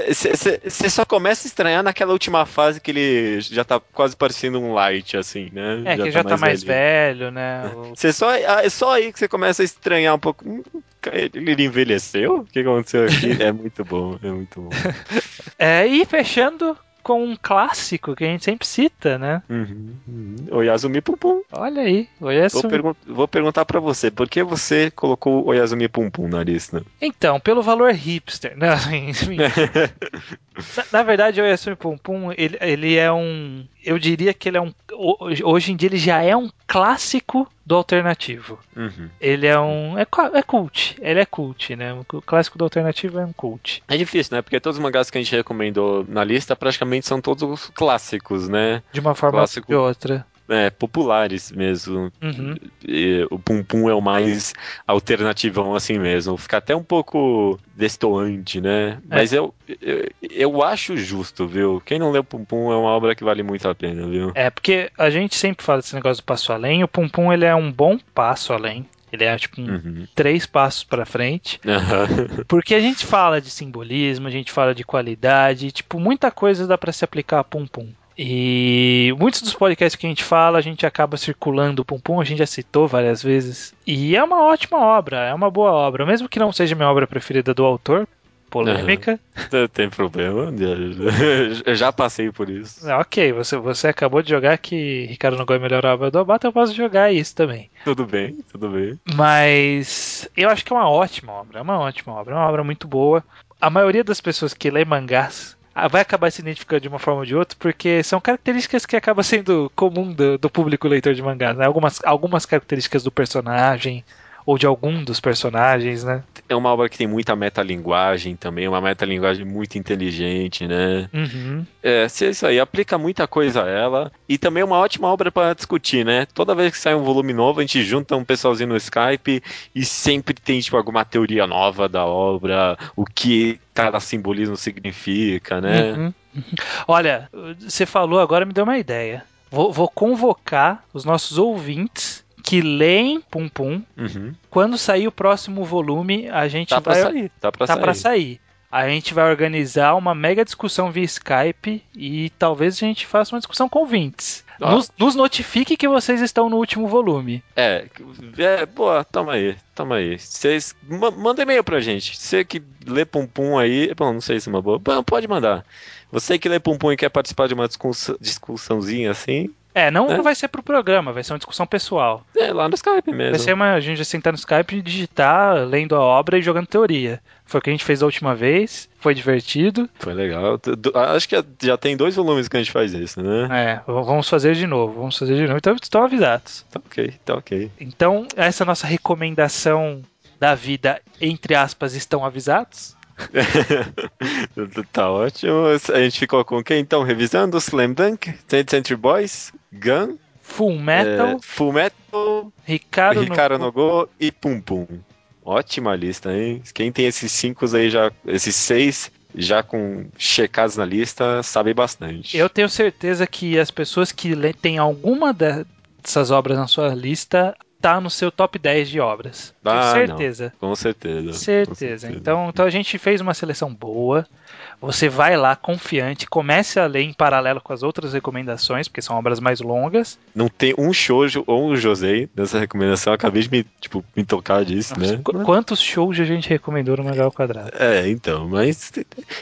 Você só começa a estranhar naquela última fase que ele já tá quase parecendo um light, assim, né? É, que já tá mais velhinho. velho, né? Você só, ah, é só aí que você começa a estranhar um pouco. Hum, Ele envelheceu? O que aconteceu aqui? É muito bom, é muito bom. É, e fechando com um clássico que a gente sempre cita, né? Uhum, uhum. Oyazumi Pum Pum. Olha aí, olha Vou, pergun- vou perguntar pra você, por que você colocou o Oyazumi Pum Pum na lista? Então, pelo valor hipster. Não, enfim. na, na verdade, o Yasumi Pum Pum, ele, ele é um. Eu diria que ele é um. ho- Hoje em dia ele já é um clássico do alternativo. Uhum. Ele é um. É, é cult. Ele é cult, né? O clássico do alternativo é um cult. É difícil, né? Porque todos os mangás que a gente recomendou na lista praticamente são todos clássicos, né? De uma forma ou de outra. É, populares mesmo. Uhum. E o Pum Pum é o mais alternativão assim mesmo. Fica até um pouco destoante, né? Mas eu, eu, eu acho justo, viu? Quem não leu Pum Pum é uma obra que vale muito a pena, viu? É, porque a gente sempre fala desse negócio do passo além. O Pum Pum ele é um bom passo além. Ele é tipo um, Uhum. três passos pra frente. Aham. Porque a gente fala de simbolismo, a gente fala de qualidade, tipo, muita coisa dá pra se aplicar a Pum Pum. E muitos dos podcasts que a gente fala, a gente acaba circulando o Pum Pum, a gente já citou várias vezes. E é uma ótima obra, é uma boa obra. Mesmo que não seja minha obra preferida do autor, polêmica. Não tem problema. Eu já passei por isso. Ah, Ok, você, você acabou de jogar que Ricardo não gosta melhor obra do Obata, eu posso jogar isso também. Tudo bem, tudo bem. Mas eu acho que é uma ótima obra, é uma ótima obra, é uma obra muito boa. A maioria das pessoas que lê mangás vai acabar se identificando de uma forma ou de outra, porque são características que acabam sendo comum do, do público leitor de mangás, né? Algumas, algumas características do personagem, ou de algum dos personagens, né? É uma obra que tem muita metalinguagem também, uma metalinguagem muito inteligente, né? Uhum. É, é isso aí, aplica muita coisa a ela. E também é uma ótima obra para discutir, né? Toda vez que sai um volume novo, a gente junta um pessoalzinho no Skype e sempre tem, tipo, alguma teoria nova da obra, o que cada simbolismo significa, né? Uhum. Olha, você falou agora, me deu uma ideia. Vou, vou convocar os nossos ouvintes que leem Pum Pum. Uhum. Quando sair o próximo volume, a gente Tá pra vai. sair, tá pra tá sair. pra sair. A gente vai organizar uma mega discussão via Skype e talvez a gente faça uma discussão com ouvintes. Ah. Nos, nos notifique que vocês estão no último volume. É, é, boa, toma aí, toma aí. Vocês, ma- manda e-mail pra gente. Você que lê Pum Pum aí, bom, não sei se é uma boa, Bom, pode mandar. Você que lê Pum Pum e quer participar de uma discussão, discussãozinha assim, É, não, É. não vai ser pro programa, vai ser uma discussão pessoal. é lá no Skype mesmo. Vai ser uma, a gente vai sentar no Skype e digitar, lendo a obra e jogando teoria. Foi o que a gente fez da última vez, foi divertido. Foi legal. Acho que já tem dois volumes que a gente faz isso, né? É, vamos fazer de novo, vamos fazer de novo. Então estão avisados. Tá ok, tá ok. Então, essa nossa recomendação da vida, entre aspas, estão avisados? tá ótimo. A gente ficou com quem então? Revisando Slam Dunk, 20th Century Boys, Gun, Full Metal, é, Full Metal, Ricardo, Ricardo no... no Go e Pum Pum. Ótima lista, hein? Quem tem esses cinco aí já, esses seis, já com checados na lista, sabem bastante. Eu tenho certeza que as pessoas que têm alguma de- dessas obras na sua lista tá no seu top 10 de obras. Ah, tenho certeza. Com certeza. com Certeza. Então, então a gente fez uma seleção boa. Você vai lá confiante, comece a ler em paralelo com as outras recomendações, porque são obras mais longas. Não tem um shoujo ou um josei nessa recomendação. Eu acabei de me, tipo, me tocar disso, né? Qu- Quantos shows a gente recomendou no Mangá ao Quadrado? É, então, mas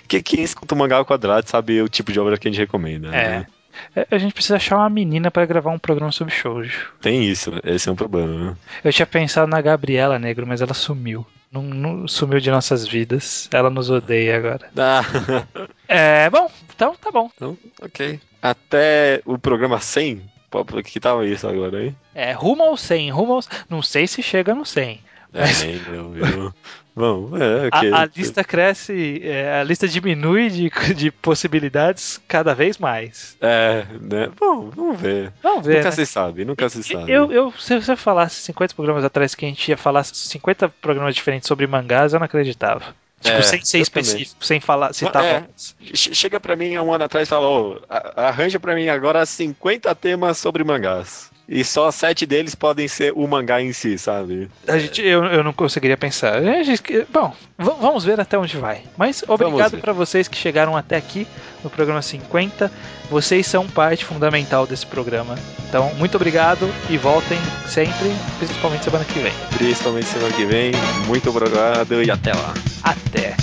que- quem escuta o mangá ao quadrado sabe o tipo de obra que a gente recomenda. É. né? É, A gente precisa achar uma menina pra gravar um programa sobre shoujo. Tem isso, esse é um problema. né? Eu tinha pensado na Gabriela Negro, mas ela sumiu. Não, não- sumiu de nossas vidas. Ela nos odeia agora. Ah, É, bom, então tá bom. então, ok. Até o programa 100, pô, que tava isso agora, hein? É, rumo ao 100, rumo ao... Não sei se chega no 100. É, Mas- nem eu, viu? Bom, é, A, ok. a lista cresce, é, a lista diminui de, de possibilidades cada vez mais. É, né? Bom, vamos ver. Vamos ver. nunca né? se sabe, nunca se sabe. Eu, eu, se você falasse 50 programas atrás que a gente ia falar 50 programas diferentes sobre mangás, eu não acreditava. Tipo, É, sem ser específico, sem falar, citar É. Chega pra mim há um ano atrás e fala, a- arranja pra mim agora 50 temas sobre mangás. E só sete deles podem ser o mangá em si, sabe? A gente, eu, eu não conseguiria pensar. Gente- bom, vamos ver até onde vai. Mas obrigado para vocês que chegaram até aqui no programa 50. Vocês são parte fundamental desse programa. Então, muito obrigado e voltem sempre, principalmente semana que vem. Principalmente semana que vem. Muito obrigado e até lá. Até!